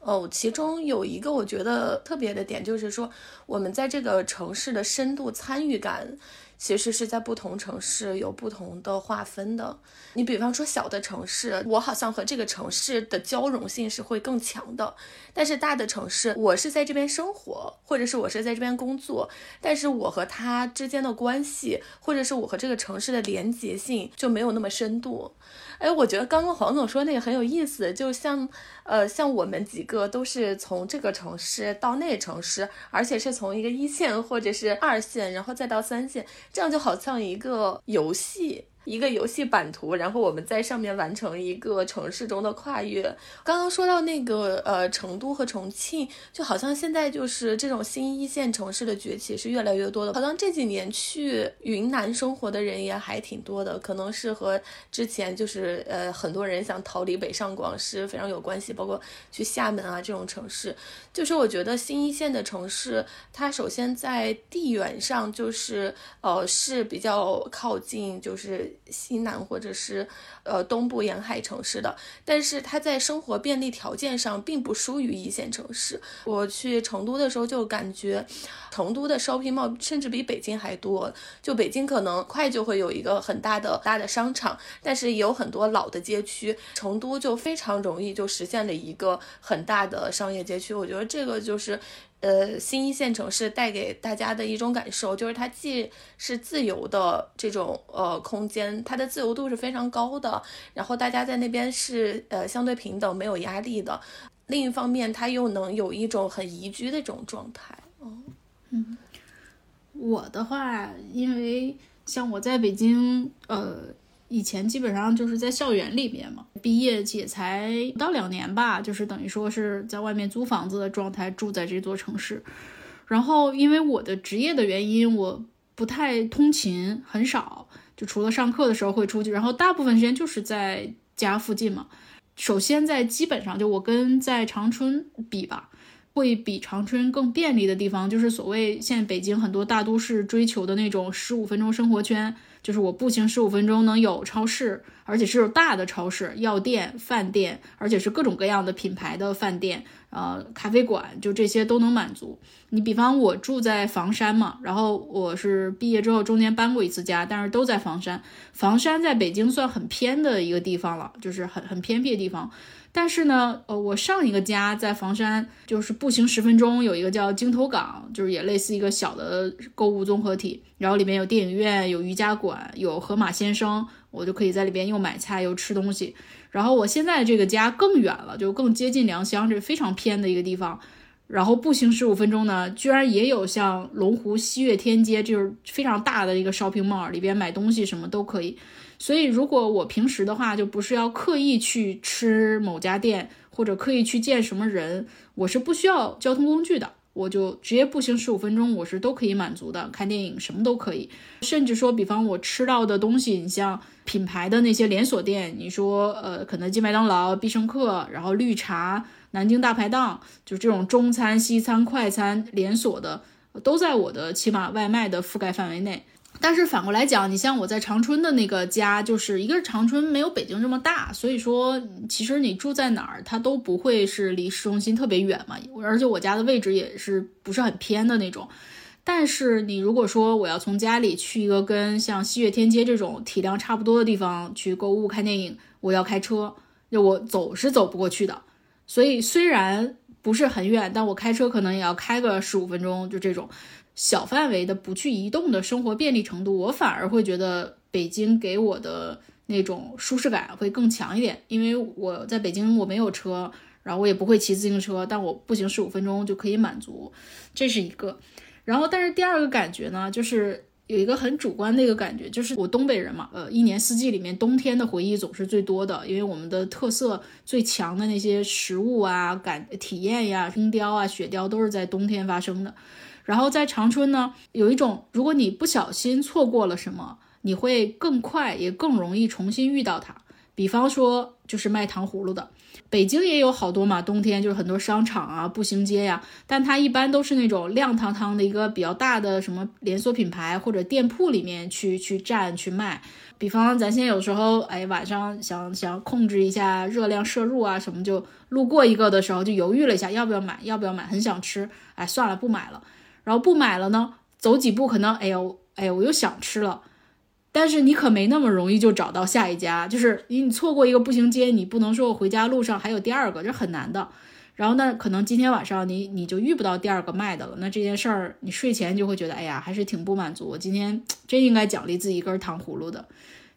Speaker 1: 哦，其中有一个我觉得特别的点，就是说我们在这个城市的深度参与感，其实是在不同城市有不同的划分的。你比方说小的城市，我好像和这个城市的交融性是会更强的。但是大的城市，我是在这边生活，或者是我是在这边工作，但是我和他之间的关系，或者是我和这个城市的连结性就没有那么深度。哎，我觉得刚刚黄总说那个很有意思，就像，呃，像我们几个都是从这个城市到那城市，而且是从一个一线或者是二线，然后再到三线，这样就好像一个游戏。一个游戏版图，然后我们在上面完成一个城市中的跨越。刚刚说到那个呃成都和重庆，就好像现在就是这种新一线城市的崛起是越来越多的。好像这几年去云南生活的人也还挺多的，可能是和之前就是呃很多人想逃离北上广是非常有关系。包括去厦门啊这种城市，就是我觉得新一线的城市，它首先在地缘上就是呃是比较靠近，就是。西南或者是呃东部沿海城市的，但是它在生活便利条件上并不输于一线城市。我去成都的时候就感觉，成都的 shopping mall 甚至比北京还多。就北京可能快就会有一个很大的大的商场，但是也有很多老的街区。成都就非常容易就实现了一个很大的商业街区。我觉得这个就是。呃，新一线城市带给大家的一种感受，就是它既是自由的这种呃空间，它的自由度是非常高的，然后大家在那边是呃相对平等、没有压力的。另一方面，它又能有一种很宜居的这种状态。
Speaker 2: 嗯嗯，我的话，因为像我在北京，呃。以前基本上就是在校园里面嘛，毕业也才不到两年吧，就是等于说是在外面租房子的状态，住在这座城市。然后因为我的职业的原因，我不太通勤，很少，就除了上课的时候会出去，然后大部分时间就是在家附近嘛。首先在基本上就我跟在长春比吧，会比长春更便利的地方，就是所谓现在北京很多大都市追求的那种十五分钟生活圈。就是我步行十五分钟能有超市，而且是有大的超市、药店、饭店，而且是各种各样的品牌的饭店，呃，咖啡馆，就这些都能满足。你比方我住在房山嘛，然后我是毕业之后中间搬过一次家，但是都在房山。房山在北京算很偏的一个地方了，就是很很偏僻的地方。但是呢，呃，我上一个家在房山，就是步行十分钟有一个叫京头港，就是也类似一个小的购物综合体，然后里面有电影院、有瑜伽馆、有河马先生，我就可以在里边又买菜又吃东西。然后我现在这个家更远了，就更接近良乡，这非常偏的一个地方。然后步行十五分钟呢，居然也有像龙湖西岳天街，就是非常大的一个 shopping mall，里边买东西什么都可以。所以，如果我平时的话，就不是要刻意去吃某家店，或者刻意去见什么人，我是不需要交通工具的，我就直接步行十五分钟，我是都可以满足的。看电影什么都可以，甚至说，比方我吃到的东西，你像品牌的那些连锁店，你说呃，肯德基、麦当劳、必胜客，然后绿茶、南京大排档，就这种中餐、西餐、快餐连锁的，都在我的起码外卖的覆盖范围内。但是反过来讲，你像我在长春的那个家，就是一个是长春没有北京这么大，所以说其实你住在哪儿，它都不会是离市中心特别远嘛。而且我家的位置也是不是很偏的那种。但是你如果说我要从家里去一个跟像西岳天街这种体量差不多的地方去购物看电影，我要开车，就我走是走不过去的。所以虽然不是很远，但我开车可能也要开个十五分钟，就这种。小范围的不去移动的生活便利程度，我反而会觉得北京给我的那种舒适感会更强一点。因为我在北京我没有车，然后我也不会骑自行车，但我步行十五分钟就可以满足，这是一个。然后，但是第二个感觉呢，就是有一个很主观的一个感觉，就是我东北人嘛，呃，一年四季里面冬天的回忆总是最多的，因为我们的特色最强的那些食物啊、感体验呀、冰雕啊、雪雕都是在冬天发生的。然后在长春呢，有一种，如果你不小心错过了什么，你会更快也更容易重新遇到它。比方说，就是卖糖葫芦的，北京也有好多嘛，冬天就是很多商场啊、步行街呀，但它一般都是那种亮堂堂的一个比较大的什么连锁品牌或者店铺里面去去站去卖。比方咱现在有时候，哎，晚上想想控制一下热量摄入啊什么，就路过一个的时候就犹豫了一下，要不要买，要不要买，很想吃，哎，算了，不买了。然后不买了呢，走几步可能，哎呦，哎，我又想吃了。但是你可没那么容易就找到下一家，就是你错过一个步行街，你不能说我回家路上还有第二个，这很难的。然后呢，可能今天晚上你你就遇不到第二个卖的了，那这件事儿你睡前就会觉得，哎呀，还是挺不满足。我今天真应该奖励自己一根糖葫芦的。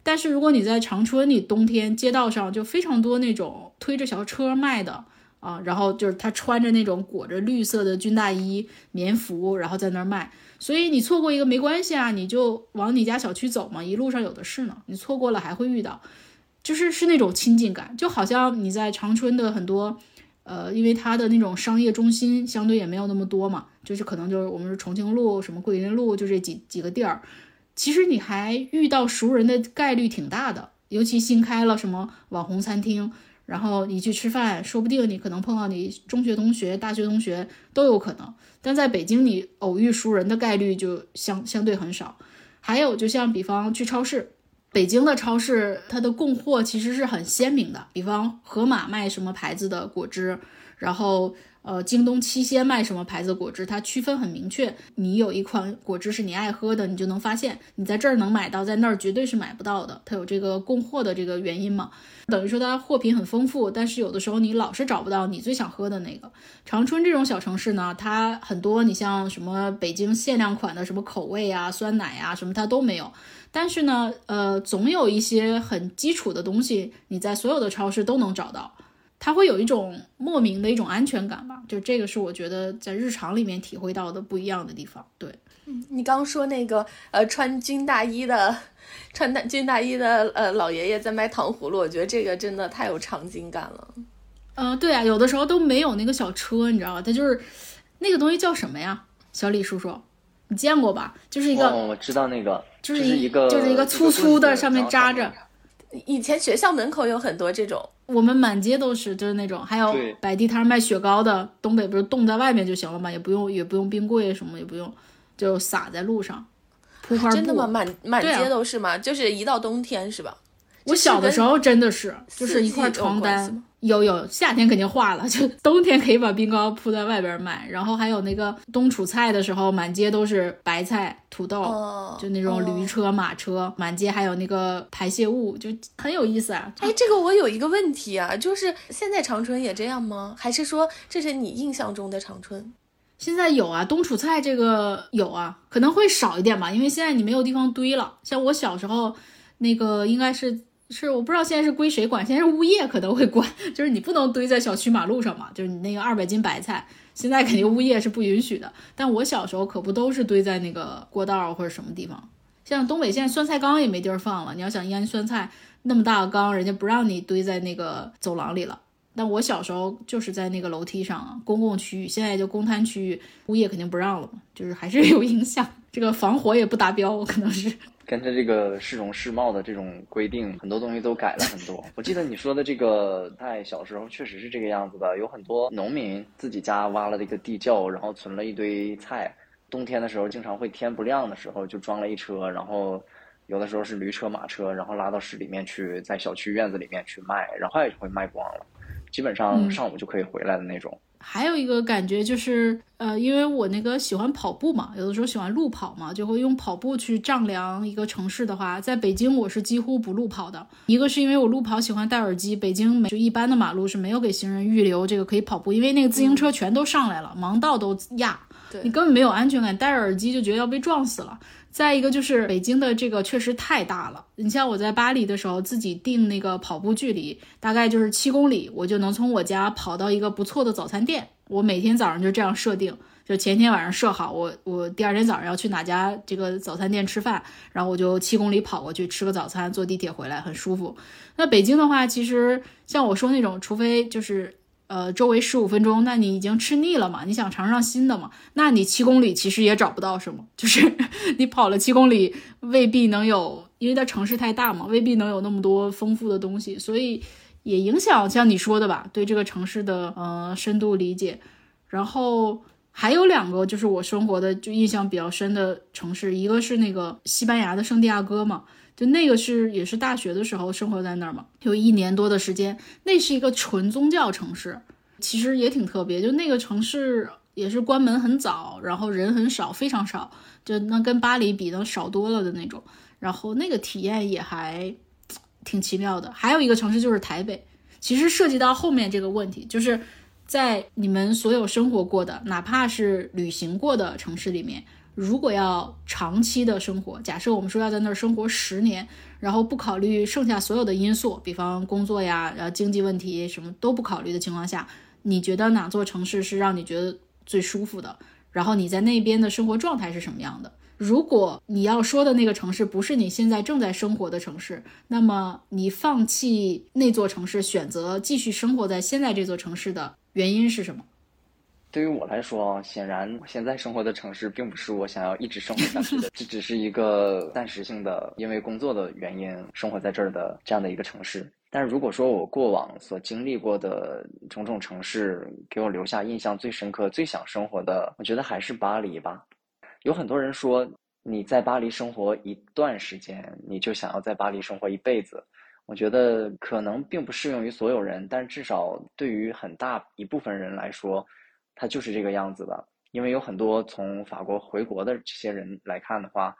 Speaker 2: 但是如果你在长春，你冬天街道上就非常多那种推着小车卖的啊，然后就是他穿着那种裹着绿色的军大衣、棉服，然后在那儿卖。所以你错过一个没关系啊，你就往你家小区走嘛，一路上有的是呢。你错过了还会遇到，就是是那种亲近感，就好像你在长春的很多。呃，因为它的那种商业中心相对也没有那么多嘛，就是可能就是我们是重庆路、什么桂林路，就这几几个地儿。其实你还遇到熟人的概率挺大的，尤其新开了什么网红餐厅，然后你去吃饭，说不定你可能碰到你中学同学、大学同学都有可能。但在北京，你偶遇熟人的概率就相相对很少。还有，就像比方去超市。北京的超市，它的供货其实是很鲜明的。比方盒马卖什么牌子的果汁，然后呃，京东七鲜卖什么牌子果汁，它区分很明确。你有一款果汁是你爱喝的，你就能发现你在这儿能买到，在那儿绝对是买不到的。它有这个供货的这个原因嘛？等于说它货品很丰富，但是有的时候你老是找不到你最想喝的那个。长春这种小城市呢，它很多，你像什么北京限量款的什么口味啊、酸奶啊什么，它都没有。但是呢，呃，总有一些很基础的东西，你在所有的超市都能找到，它会有一种莫名的一种安全感吧。就这个是我觉得在日常里面体会到的不一样的地方。对，
Speaker 1: 嗯，你刚说那个呃穿军大衣的，穿大军大衣的呃老爷爷在卖糖葫芦，我觉得这个真的太有场景感了。
Speaker 2: 嗯，对啊，有的时候都没有那个小车，你知道吧？他就是那个东西叫什么呀？小李叔叔，你见过吧？就是一个，
Speaker 3: 我知道那个。
Speaker 2: 就是
Speaker 3: 一个，
Speaker 2: 就是一个粗粗的，上面扎着。
Speaker 1: 以前学校门口有很多这种，
Speaker 2: 我们满街都是，就是那种。还有摆地摊卖雪糕的，东北不是冻在外面就行了嘛，也不用也不用冰柜什么也不用，就撒在路上，铺块布。
Speaker 1: 真的吗？满满街都是吗？就是一到冬天是吧？
Speaker 2: 我小的时候真的是，就是一块床单。有有，夏天肯定化了，就冬天可以把冰糕铺在外边卖。然后还有那个冬储菜的时候，满街都是白菜、土豆，就那种驴车、马车，满街还有那个排泄物，就很有意思啊。
Speaker 1: 哎，这个我有一个问题啊，就是现在长春也这样吗？还是说这是你印象中的长春？
Speaker 2: 现在有啊，冬储菜这个有啊，可能会少一点吧，因为现在你没有地方堆了。像我小时候，那个应该是。是我不知道现在是归谁管，现在是物业可能会管，就是你不能堆在小区马路上嘛，就是你那个二百斤白菜，现在肯定物业是不允许的。但我小时候可不都是堆在那个过道或者什么地方，像东北现在酸菜缸也没地儿放了，你要想腌酸菜，那么大个缸，人家不让你堆在那个走廊里了。但我小时候就是在那个楼梯上，公共区域，现在就公摊区域，物业肯定不让了嘛，就是还是有影响，这个防火也不达标，可能是。
Speaker 3: 跟着这个市容市貌的这种规定，很多东西都改了很多。[laughs] 我记得你说的这个，在小时候确实是这个样子的。有很多农民自己家挖了这个地窖，然后存了一堆菜。冬天的时候，经常会天不亮的时候就装了一车，然后有的时候是驴车、马车，然后拉到市里面去，在小区院子里面去卖，然后也就会卖光了，基本上上午就可以回来的那种。
Speaker 2: 还有一个感觉就是，呃，因为我那个喜欢跑步嘛，有的时候喜欢路跑嘛，就会用跑步去丈量一个城市的话，在北京我是几乎不路跑的。一个是因为我路跑喜欢戴耳机，北京没就一般的马路是没有给行人预留这个可以跑步，因为那个自行车全都上来了，盲道都压，你根本没有安全感，戴着耳机就觉得要被撞死了。再一个就是北京的这个确实太大了，你像我在巴黎的时候自己定那个跑步距离，大概就是七公里，我就能从我家跑到一个不错的早餐店。我每天早上就这样设定，就前天晚上设好，我我第二天早上要去哪家这个早餐店吃饭，然后我就七公里跑过去吃个早餐，坐地铁回来很舒服。那北京的话，其实像我说那种，除非就是。呃，周围十五分钟，那你已经吃腻了嘛？你想尝尝新的嘛？那你七公里其实也找不到什么，就是 [laughs] 你跑了七公里，未必能有，因为它城市太大嘛，未必能有那么多丰富的东西，所以也影响像你说的吧，对这个城市的呃深度理解。然后还有两个就是我生活的就印象比较深的城市，一个是那个西班牙的圣地亚哥嘛。就那个是也是大学的时候生活在那儿嘛，有一年多的时间。那是一个纯宗教城市，其实也挺特别。就那个城市也是关门很早，然后人很少，非常少，就那跟巴黎比能少多了的那种。然后那个体验也还挺奇妙的。还有一个城市就是台北，其实涉及到后面这个问题，就是在你们所有生活过的，哪怕是旅行过的城市里面，如果要长期的生活，假设我们说要在那儿生活十年，然后不考虑剩下所有的因素，比方工作呀、然后经济问题什么都不考虑的情况下，你觉得哪座城市是让你觉得最舒服的？然后你在那边的生活状态是什么样的？如果你要说的那个城市不是你现在正在生活的城市，那么你放弃那座城市，选择继续生活在现在这座城市的原因是什么？
Speaker 3: 对于我来说，显然我现在生活的城市并不是我想要一直生活下去的，[laughs] 这只是一个暂时性的，因为工作的原因生活在这儿的这样的一个城市。但是如果说我过往所经历过的种种城市给我留下印象最深刻、最想生活的，我觉得还是巴黎吧。有很多人说你在巴黎生活一段时间，你就想要在巴黎生活一辈子。我觉得可能并不适用于所有人，但至少对于很大一部分人来说。它就是这个样子的，因为有很多从法国回国的这些人来看的话，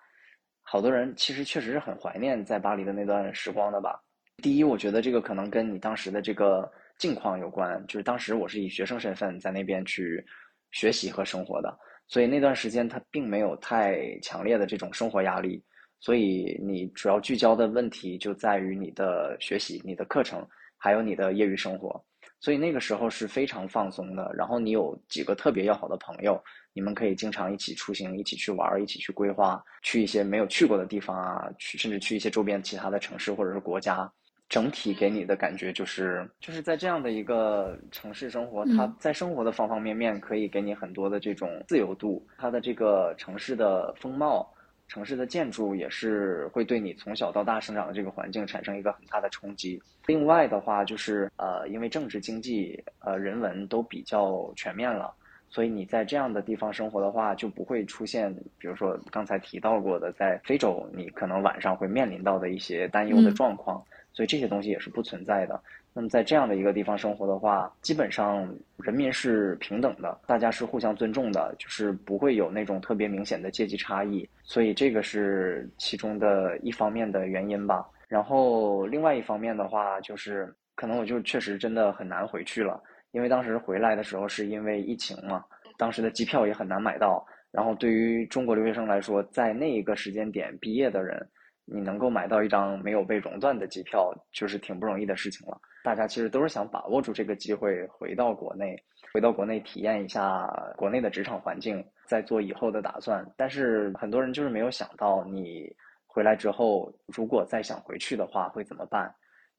Speaker 3: 好多人其实确实是很怀念在巴黎的那段时光的吧。第一，我觉得这个可能跟你当时的这个境况有关，就是当时我是以学生身份在那边去学习和生活的，所以那段时间它并没有太强烈的这种生活压力，所以你主要聚焦的问题就在于你的学习、你的课程，还有你的业余生活。所以那个时候是非常放松的，然后你有几个特别要好的朋友，你们可以经常一起出行，一起去玩，一起去规划，去一些没有去过的地方啊，去甚至去一些周边其他的城市或者是国家。整体给你的感觉就是，就是在这样的一个城市生活，它在生活的方方面面可以给你很多的这种自由度，它的这个城市的风貌。城市的建筑也是会对你从小到大生长的这个环境产生一个很大的冲击。另外的话，就是呃，因为政治、经济、呃人文都比较全面了，所以你在这样的地方生活的话，就不会出现，比如说刚才提到过的，在非洲你可能晚上会面临到的一些担忧的状况。所以这些东西也是不存在的。那么在这样的一个地方生活的话，基本上人民是平等的，大家是互相尊重的，就是不会有那种特别明显的阶级差异。所以这个是其中的一方面的原因吧。然后另外一方面的话，就是可能我就确实真的很难回去了，因为当时回来的时候是因为疫情嘛，当时的机票也很难买到。然后对于中国留学生来说，在那一个时间点毕业的人。你能够买到一张没有被熔断的机票，就是挺不容易的事情了。大家其实都是想把握住这个机会，回到国内，回到国内体验一下国内的职场环境，再做以后的打算。但是很多人就是没有想到，你回来之后，如果再想回去的话，会怎么办？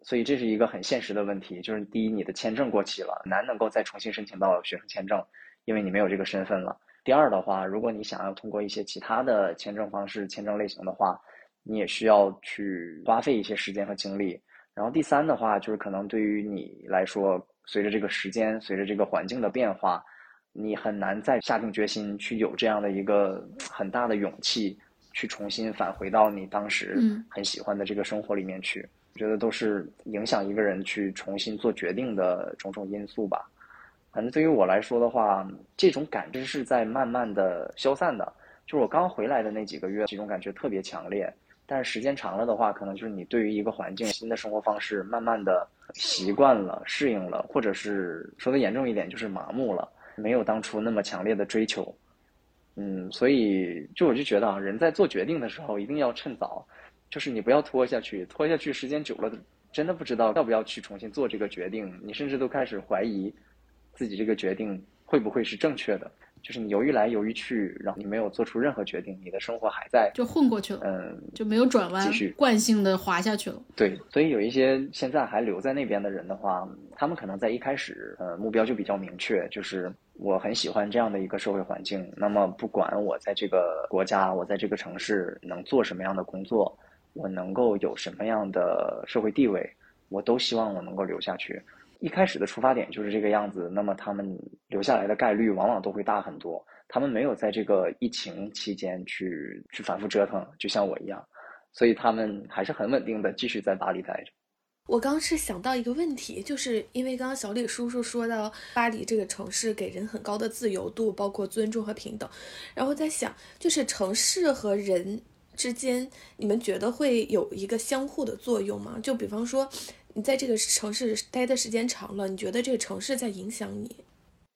Speaker 3: 所以这是一个很现实的问题。就是第一，你的签证过期了，难能够再重新申请到学生签证，因为你没有这个身份了。第二的话，如果你想要通过一些其他的签证方式、签证类型的话，你也需要去花费一些时间和精力，然后第三的话，就是可能对于你来说，随着这个时间，随着这个环境的变化，你很难再下定决心去有这样的一个很大的勇气，去重新返回到你当时很喜欢的这个生活里面去。我觉得都是影响一个人去重新做决定的种种因素吧。反正对于我来说的话，这种感知是在慢慢的消散的。就是我刚回来的那几个月，这种感觉特别强烈。但是时间长了的话，可能就是你对于一个环境、新的生活方式，慢慢的习惯了、适应了，或者是说的严重一点，就是麻木了，没有当初那么强烈的追求。嗯，所以就我就觉得啊，人在做决定的时候一定要趁早，就是你不要拖下去，拖下去时间久了，真的不知道要不要去重新做这个决定，你甚至都开始怀疑自己这个决定会不会是正确的。就是你犹豫来犹豫去，然后你没有做出任何决定，你的生活还在
Speaker 2: 就混过去了，嗯，就没有转弯，
Speaker 3: 继续
Speaker 2: 惯性的滑下去了。
Speaker 3: 对，所以有一些现在还留在那边的人的话，他们可能在一开始，呃，目标就比较明确，就是我很喜欢这样的一个社会环境。那么不管我在这个国家，我在这个城市能做什么样的工作，我能够有什么样的社会地位，我都希望我能够留下去。一开始的出发点就是这个样子，那么他们留下来的概率往往都会大很多。他们没有在这个疫情期间去去反复折腾，就像我一样，所以他们还是很稳定的继续在巴黎待着。
Speaker 1: 我刚是想到一个问题，就是因为刚刚小李叔叔说到巴黎这个城市给人很高的自由度，包括尊重和平等，然后在想，就是城市和人之间，你们觉得会有一个相互的作用吗？就比方说，你在这个城市待的时间长了，你觉得这个城市在影响你？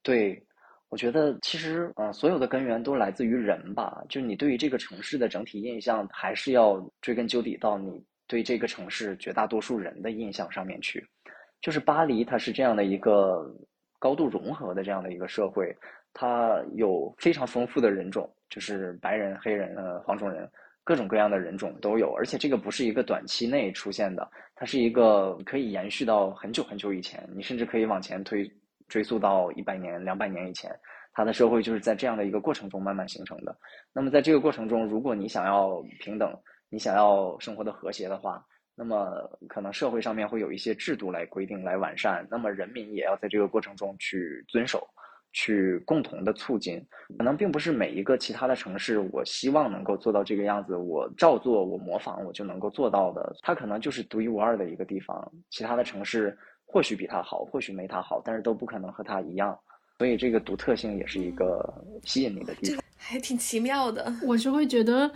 Speaker 3: 对，我觉得其实，嗯，所有的根源都来自于人吧。就你对于这个城市的整体印象，还是要追根究底到你。对这个城市绝大多数人的印象上面去，就是巴黎，它是这样的一个高度融合的这样的一个社会，它有非常丰富的人种，就是白人、黑人、呃黄种人，各种各样的人种都有，而且这个不是一个短期内出现的，它是一个可以延续到很久很久以前，你甚至可以往前推追溯到一百年、两百年以前，它的社会就是在这样的一个过程中慢慢形成的。那么在这个过程中，如果你想要平等，你想要生活的和谐的话，那么可能社会上面会有一些制度来规定、来完善。那么人民也要在这个过程中去遵守，去共同的促进。可能并不是每一个其他的城市，我希望能够做到这个样子，我照做、我模仿，我就能够做到的。它可能就是独一无二的一个地方。其他的城市或许比它好，或许没它好，但是都不可能和它一样。所以这个独特性也是一个吸引你的地方。
Speaker 1: 还挺奇妙的。
Speaker 2: 我是会觉得。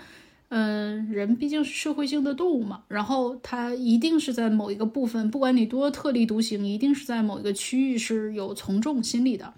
Speaker 2: 嗯，人毕竟是社会性的动物嘛，然后它一定是在某一个部分，不管你多特立独行，一定是在某一个区域是有从众心理的。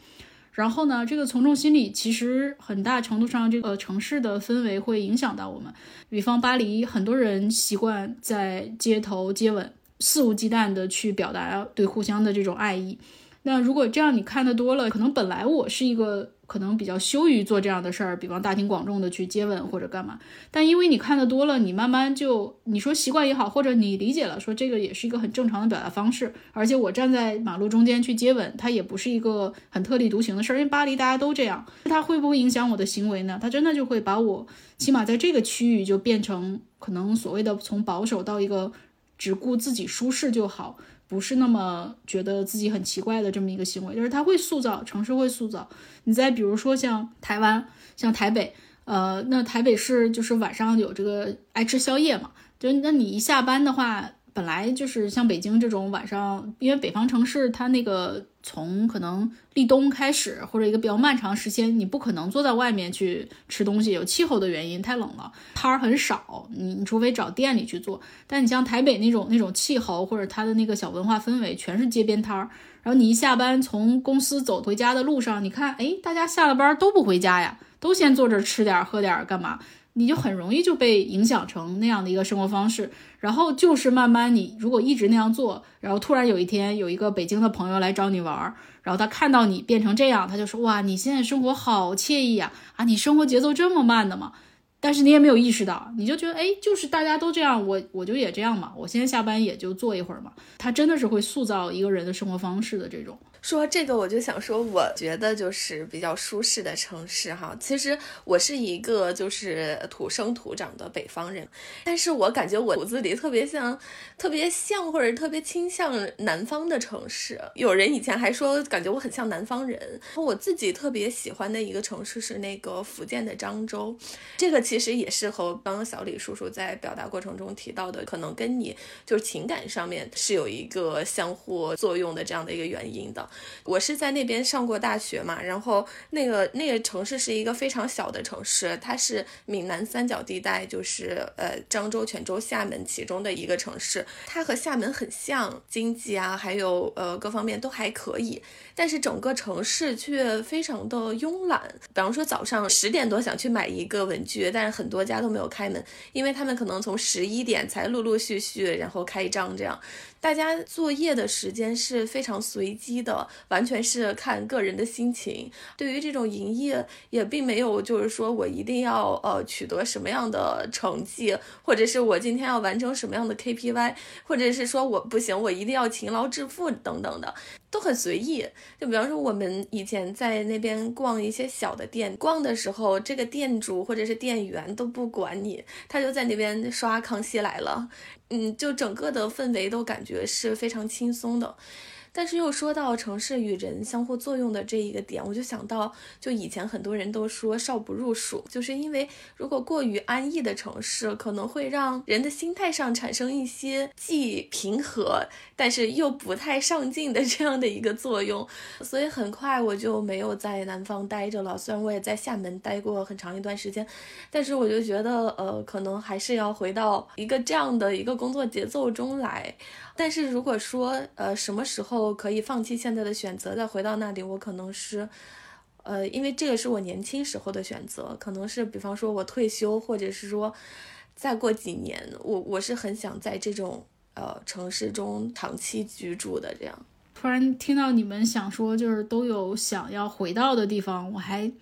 Speaker 2: 然后呢，这个从众心理其实很大程度上，这个城市的氛围会影响到我们。比方巴黎，很多人习惯在街头接吻，肆无忌惮的去表达对互相的这种爱意。那如果这样你看的多了，可能本来我是一个可能比较羞于做这样的事儿，比方大庭广众的去接吻或者干嘛。但因为你看的多了，你慢慢就你说习惯也好，或者你理解了，说这个也是一个很正常的表达方式。而且我站在马路中间去接吻，它也不是一个很特立独行的事儿，因为巴黎大家都这样。它会不会影响我的行为呢？它真的就会把我起码在这个区域就变成可能所谓的从保守到一个只顾自己舒适就好。不是那么觉得自己很奇怪的这么一个行为，就是他会塑造城市，会塑造。你再比如说像台湾，像台北，呃，那台北市就是晚上有这个爱吃宵夜嘛，就那你一下班的话。本来就是像北京这种晚上，因为北方城市它那个从可能立冬开始，或者一个比较漫长时间，你不可能坐在外面去吃东西，有气候的原因，太冷了，摊儿很少，你你除非找店里去做。但你像台北那种那种气候，或者它的那个小文化氛围，全是街边摊儿。然后你一下班从公司走回家的路上，你看，哎，大家下了班都不回家呀，都先坐这吃点喝点干嘛？你就很容易就被影响成那样的一个生活方式，然后就是慢慢你如果一直那样做，然后突然有一天有一个北京的朋友来找你玩，然后他看到你变成这样，他就说哇，你现在生活好惬意呀，啊，你生活节奏这么慢的吗？但是你也没有意识到，你就觉得哎，就是大家都这样，我我就也这样嘛，我现在下班也就坐一会儿嘛，他真的是会塑造一个人的生活方式的这种。
Speaker 1: 说这个，我就想说，我觉得就是比较舒适的城市哈。其实我是一个就是土生土长的北方人，但是我感觉我骨子里特别像，特别像或者特别倾向南方的城市。有人以前还说，感觉我很像南方人。我自己特别喜欢的一个城市是那个福建的漳州，这个其实也是和刚刚小李叔叔在表达过程中提到的，可能跟你就是情感上面是有一个相互作用的这样的一个原因的。我是在那边上过大学嘛，然后那个那个城市是一个非常小的城市，它是闽南三角地带，就是呃漳州、泉州、厦门其中的一个城市，它和厦门很像，经济啊还有呃各方面都还可以，但是整个城市却非常的慵懒。比方说早上十点多想去买一个文具，但是很多家都没有开门，因为他们可能从十一点才陆陆续续然后开张这样。大家作业的时间是非常随机的，完全是看个人的心情。对于这种营业，也并没有就是说我一定要呃取得什么样的成绩，或者是我今天要完成什么样的 KPI，或者是说我不行，我一定要勤劳致富等等的。都很随意，就比方说我们以前在那边逛一些小的店，逛的时候，这个店主或者是店员都不管你，他就在那边刷《康熙来了》，嗯，就整个的氛围都感觉是非常轻松的。但是又说到城市与人相互作用的这一个点，我就想到，就以前很多人都说少不入蜀，就是因为如果过于安逸的城市，可能会让人的心态上产生一些既平和，但是又不太上进的这样的一个作用，所以很快我就没有在南方待着了。虽然我也在厦门待过很长一段时间，但是我就觉得，呃，可能还是要回到一个这样的一个工作节奏中来。但是如果说，呃，什么时候可以放弃现在的选择，再回到那里，我可能是，呃，因为这个是我年轻时候的选择，可能是比方说我退休，或者是说再过几年，我我是很想在这种呃城市中长期居住的。这样，
Speaker 2: 突然听到你们想说就是都有想要回到的地方，我还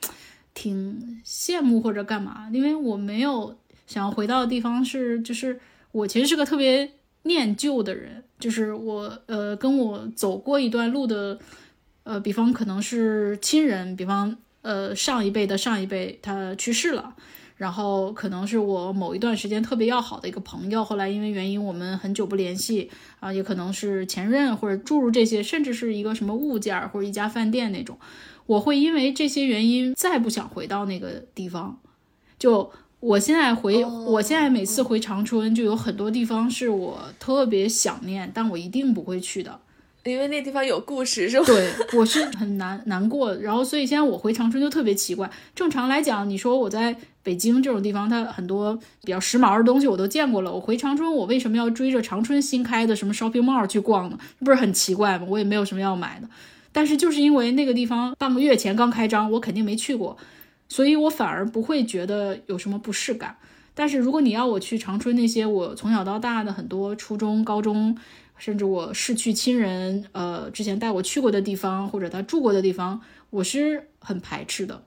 Speaker 2: 挺羡慕或者干嘛，因为我没有想要回到的地方是，就是我其实是个特别。念旧的人，就是我，呃，跟我走过一段路的，呃，比方可能是亲人，比方，呃，上一辈的上一辈他去世了，然后可能是我某一段时间特别要好的一个朋友，后来因为原因我们很久不联系，啊，也可能是前任或者诸如这些，甚至是一个什么物件或者一家饭店那种，我会因为这些原因再不想回到那个地方，就。我现在回，我现在每次回长春，就有很多地方是我特别想念，但我一定不会去的，
Speaker 1: 因为那地方有故事，是吧？
Speaker 2: 对，[laughs] 我是很难难过。然后，所以现在我回长春就特别奇怪。正常来讲，你说我在北京这种地方，它很多比较时髦的东西我都见过了。我回长春，我为什么要追着长春新开的什么 shopping mall 去逛呢？不是很奇怪吗？我也没有什么要买的。但是就是因为那个地方半个月前刚开张，我肯定没去过。所以我反而不会觉得有什么不适感，但是如果你要我去长春那些我从小到大的很多初中、高中，甚至我逝去亲人，呃，之前带我去过的地方或者他住过的地方，我是很排斥的。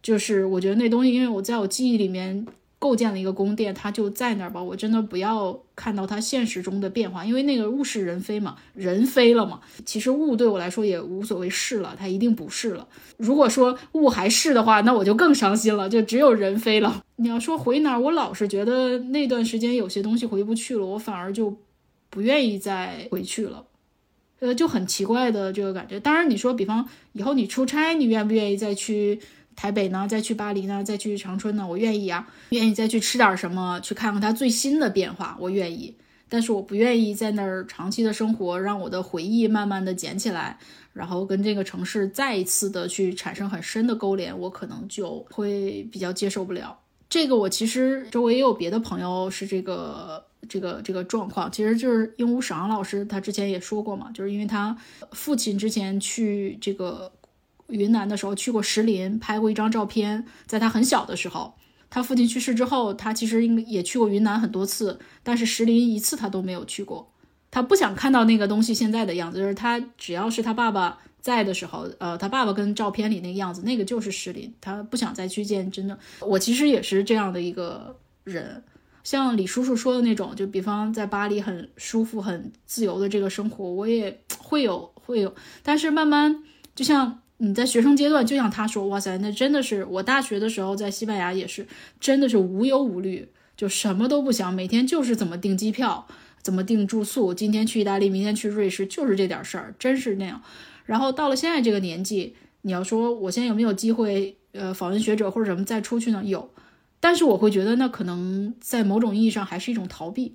Speaker 2: 就是我觉得那东西，因为我在我记忆里面。构建了一个宫殿，它就在那儿吧。我真的不要看到它现实中的变化，因为那个物是人非嘛，人飞了嘛。其实物对我来说也无所谓是了，它一定不是了。如果说物还是的话，那我就更伤心了，就只有人飞了。你要说回哪儿，我老是觉得那段时间有些东西回不去了，我反而就不愿意再回去了。呃，就很奇怪的这个感觉。当然，你说比方以后你出差，你愿不愿意再去？台北呢，再去巴黎呢，再去长春呢，我愿意啊，愿意再去吃点什么，去看看它最新的变化，我愿意。但是我不愿意在那儿长期的生活，让我的回忆慢慢的捡起来，然后跟这个城市再一次的去产生很深的勾连，我可能就会比较接受不了。这个我其实周围也有别的朋友是这个这个这个状况，其实就是鹦鹉沈阳老师他之前也说过嘛，就是因为他父亲之前去这个。云南的时候去过石林，拍过一张照片。在他很小的时候，他父亲去世之后，他其实应该也去过云南很多次，但是石林一次他都没有去过。他不想看到那个东西现在的样子，就是他只要是他爸爸在的时候，呃，他爸爸跟照片里那个样子，那个就是石林。他不想再去见真的。我其实也是这样的一个人，像李叔叔说的那种，就比方在巴黎很舒服、很自由的这个生活，我也会有会有，但是慢慢就像。你在学生阶段，就像他说，哇塞，那真的是我大学的时候在西班牙也是，真的是无忧无虑，就什么都不想，每天就是怎么订机票，怎么订住宿，今天去意大利，明天去瑞士，就是这点事儿，真是那样。然后到了现在这个年纪，你要说我现在有没有机会，呃，访问学者或者什么再出去呢？有，但是我会觉得那可能在某种意义上还是一种逃避，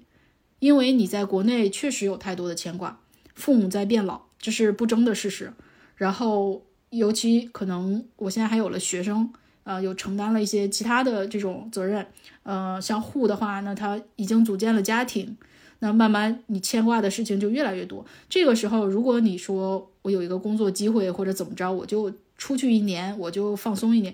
Speaker 2: 因为你在国内确实有太多的牵挂，父母在变老，这是不争的事实，然后。尤其可能我现在还有了学生，呃，有承担了一些其他的这种责任，呃，像户的话，那他已经组建了家庭，那慢慢你牵挂的事情就越来越多。这个时候，如果你说我有一个工作机会或者怎么着，我就出去一年，我就放松一年，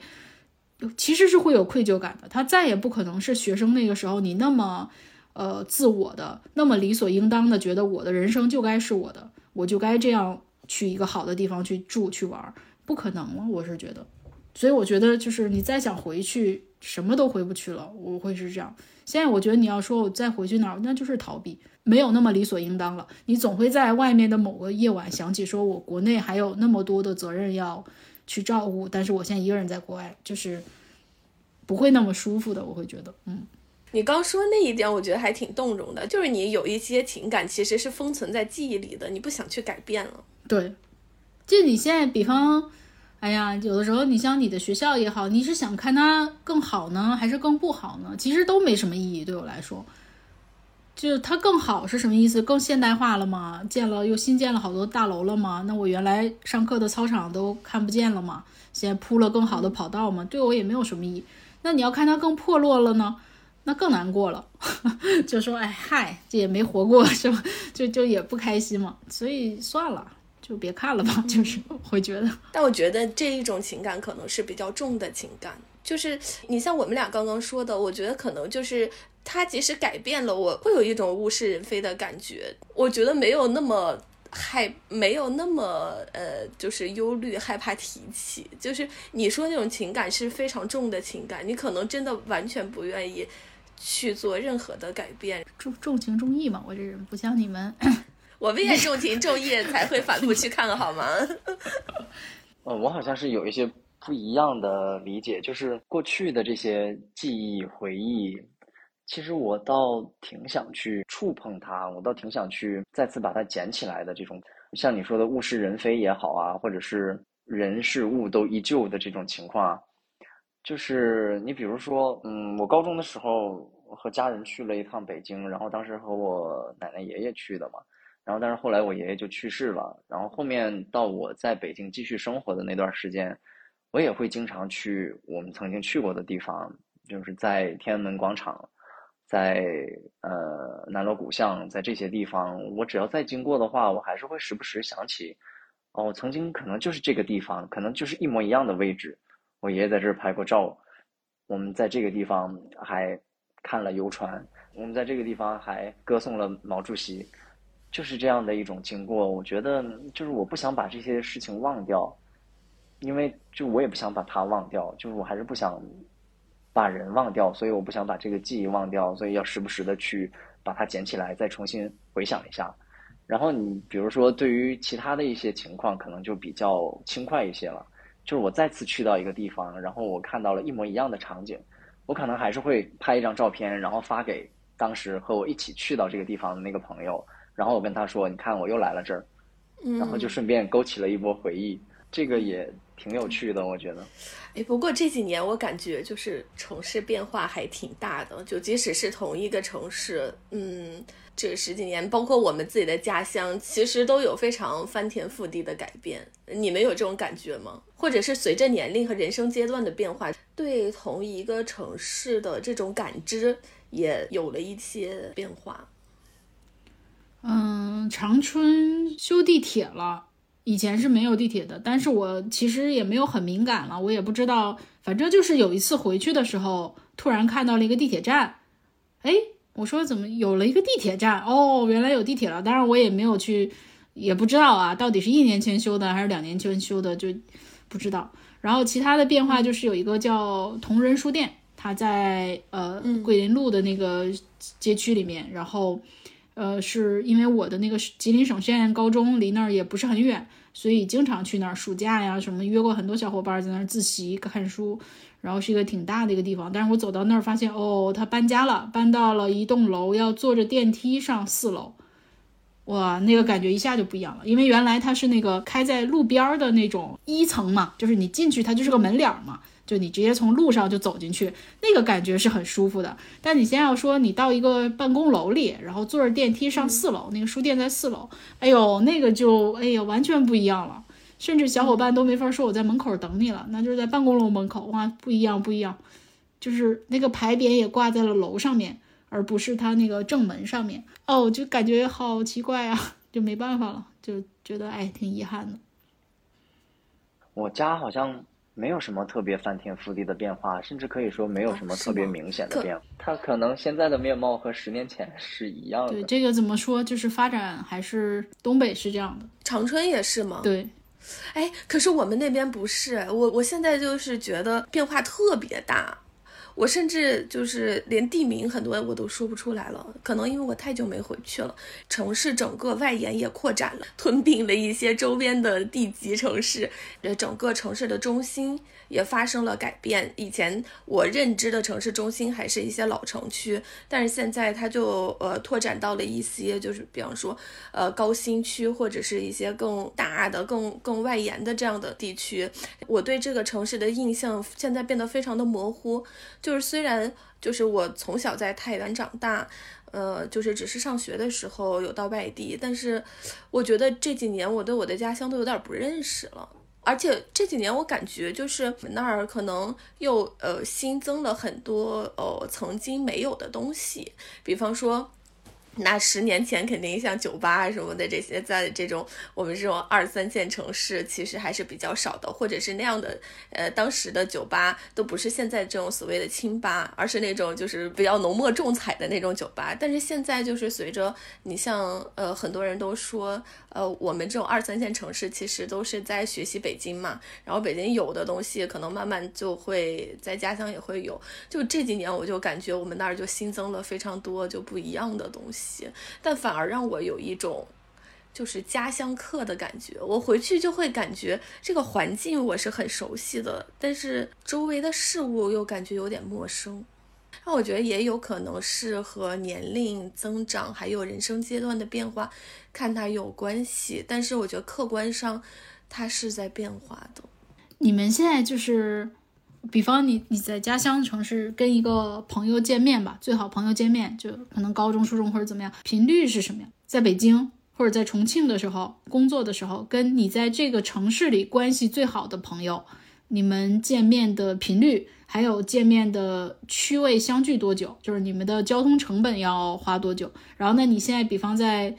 Speaker 2: 其实是会有愧疚感的。他再也不可能是学生那个时候你那么，呃，自我的，那么理所应当的觉得我的人生就该是我的，我就该这样去一个好的地方去住去玩。不可能了，我是觉得，所以我觉得就是你再想回去，什么都回不去了。我会是这样。现在我觉得你要说我再回去哪儿，那就是逃避，没有那么理所应当了。你总会在外面的某个夜晚想起，说我国内还有那么多的责任要去照顾，但是我现在一个人在国外，就是不会那么舒服的。我会觉得，嗯。
Speaker 1: 你刚说那一点，我觉得还挺动容的，就是你有一些情感其实是封存在记忆里的，你不想去改变了。
Speaker 2: 对，就你现在，比方，哎呀，有的时候你像你的学校也好，你是想看它更好呢，还是更不好呢？其实都没什么意义，对我来说。就是它更好是什么意思？更现代化了吗？建了又新建了好多大楼了吗？那我原来上课的操场都看不见了吗？现在铺了更好的跑道吗？对我也没有什么意义。那你要看它更破落了呢，那更难过了。[laughs] 就说哎嗨，这也没活过是吧？就就也不开心嘛。所以算了，就别看了吧。[laughs] 就是会觉得，[laughs]
Speaker 1: 但我觉得这一种情感可能是比较重的情感。就是你像我们俩刚刚说的，我觉得可能就是他即使改变了，我会有一种物是人非的感觉。我觉得没有那么害，没有那么呃，就是忧虑、害怕提起。就是你说那种情感是非常重的情感，你可能真的完全不愿意去做任何的改变。
Speaker 2: 重重情重义嘛，我这人不像你们，
Speaker 1: 我们也重情重义才会反复去看，好吗？
Speaker 3: 呃，[laughs] 我好像是有一些。不一样的理解，就是过去的这些记忆回忆，其实我倒挺想去触碰它，我倒挺想去再次把它捡起来的。这种像你说的物是人非也好啊，或者是人事物都依旧的这种情况，就是你比如说，嗯，我高中的时候和家人去了一趟北京，然后当时和我奶奶爷爷去的嘛，然后但是后来我爷爷就去世了，然后后面到我在北京继续生活的那段时间。我也会经常去我们曾经去过的地方，就是在天安门广场，在呃南锣鼓巷，在这些地方，我只要再经过的话，我还是会时不时想起，哦，曾经可能就是这个地方，可能就是一模一样的位置，我爷爷在这儿拍过照，我们在这个地方还看了游船，我们在这个地方还歌颂了毛主席，就是这样的一种经过。我觉得，就是我不想把这些事情忘掉。因为就我也不想把它忘掉，就是我还是不想把人忘掉，所以我不想把这个记忆忘掉，所以要时不时的去把它捡起来，再重新回想一下。然后你比如说对于其他的一些情况，可能就比较轻快一些了。就是我再次去到一个地方，然后我看到了一模一样的场景，我可能还是会拍一张照片，然后发给当时和我一起去到这个地方的那个朋友，然后我跟他说：“你看，我又来了这儿。”然后就顺便勾起了一波回忆。这个也。挺有趣的，我觉得。
Speaker 1: 哎，不过这几年我感觉就是城市变化还挺大的，就即使是同一个城市，嗯，这十几年，包括我们自己的家乡，其实都有非常翻天覆地的改变。你们有这种感觉吗？或者是随着年龄和人生阶段的变化，对同一个城市的这种感知也有了一些变化？
Speaker 2: 嗯，长春修地铁了。以前是没有地铁的，但是我其实也没有很敏感了，我也不知道，反正就是有一次回去的时候，突然看到了一个地铁站，哎，我说怎么有了一个地铁站？哦，原来有地铁了。当然我也没有去，也不知道啊，到底是一年前修的还是两年前修的，就不知道。然后其他的变化就是有一个叫同仁书店，它在呃桂林路的那个街区里面，然后。呃，是因为我的那个吉林省实验高中离那儿也不是很远，所以经常去那儿。暑假呀什么约过很多小伙伴在那儿自习看书，然后是一个挺大的一个地方。但是我走到那儿发现，哦，他搬家了，搬到了一栋楼，要坐着电梯上四楼。哇，那个感觉一下就不一样了，因为原来它是那个开在路边的那种一层嘛，就是你进去它就是个门脸嘛。就你直接从路上就走进去，那个感觉是很舒服的。但你先要说你到一个办公楼里，然后坐着电梯上四楼，那个书店在四楼，哎呦，那个就哎呀完全不一样了。甚至小伙伴都没法说我在门口等你了，那就是在办公楼门口，哇，不一样不一样。就是那个牌匾也挂在了楼上面，而不是它那个正门上面。哦，就感觉好奇怪啊，就没办法了，就觉得哎挺遗憾的。
Speaker 3: 我家好像。没有什么特别翻天覆地的变化，甚至可以说没有什么特别明显的变化。它可能现在的面貌和十年前是一样的。
Speaker 2: 对，这个怎么说？就是发展还是东北是这样的，
Speaker 1: 长春也是吗？
Speaker 2: 对。
Speaker 1: 哎，可是我们那边不是。我我现在就是觉得变化特别大。我甚至就是连地名很多我都说不出来了，可能因为我太久没回去了。城市整个外延也扩展了，吞并了一些周边的地级城市，呃，整个城市的中心也发生了改变。以前我认知的城市中心还是一些老城区，但是现在它就呃拓展到了一些，就是比方说呃高新区或者是一些更大的、更更外延的这样的地区。我对这个城市的印象现在变得非常的模糊，就是虽然就是我从小在太原长大。呃，就是只是上学的时候有到外地，但是我觉得这几年我对我的家乡都有点不认识了，而且这几年我感觉就是那儿可能又呃新增了很多呃曾经没有的东西，比方说。那十年前肯定像酒吧什么的这些，在这种我们这种二三线城市，其实还是比较少的，或者是那样的，呃，当时的酒吧都不是现在这种所谓的清吧，而是那种就是比较浓墨重彩的那种酒吧。但是现在就是随着你像呃很多人都说，呃，我们这种二三线城市其实都是在学习北京嘛，然后北京有的东西可能慢慢就会在家乡也会有。就这几年我就感觉我们那儿就新增了非常多就不一样的东西。但反而让我有一种就是家乡客的感觉。我回去就会感觉这个环境我是很熟悉的，但是周围的事物又感觉有点陌生。那我觉得也有可能是和年龄增长还有人生阶段的变化看它有关系。但是我觉得客观上它是在变化的。
Speaker 2: 你们现在就是。比方你你在家乡城市跟一个朋友见面吧，最好朋友见面就可能高中、初中或者怎么样，频率是什么样？在北京或者在重庆的时候工作的时候，跟你在这个城市里关系最好的朋友，你们见面的频率，还有见面的区位相距多久？就是你们的交通成本要花多久？然后那你现在比方在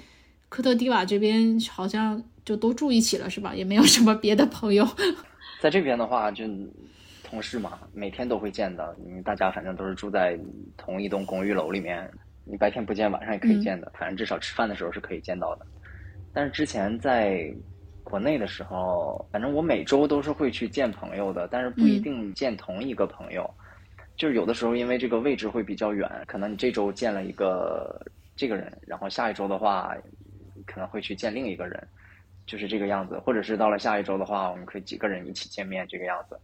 Speaker 2: 科特迪瓦这边，好像就都住一起了是吧？也没有什么别的朋友，[laughs]
Speaker 3: 在这边的话就。同事嘛，每天都会见的。你大家反正都是住在同一栋公寓楼里面，你白天不见，晚上也可以见的。反正至少吃饭的时候是可以见到的。但是之前在国内的时候，反正我每周都是会去见朋友的，但是不一定见同一个朋友。就是有的时候因为这个位置会比较远，可能你这周见了一个这个人，然后下一周的话可能会去见另一个人，就是这个样子。或者是到了下一周的话，我们可以几个人一起见面，这个样子。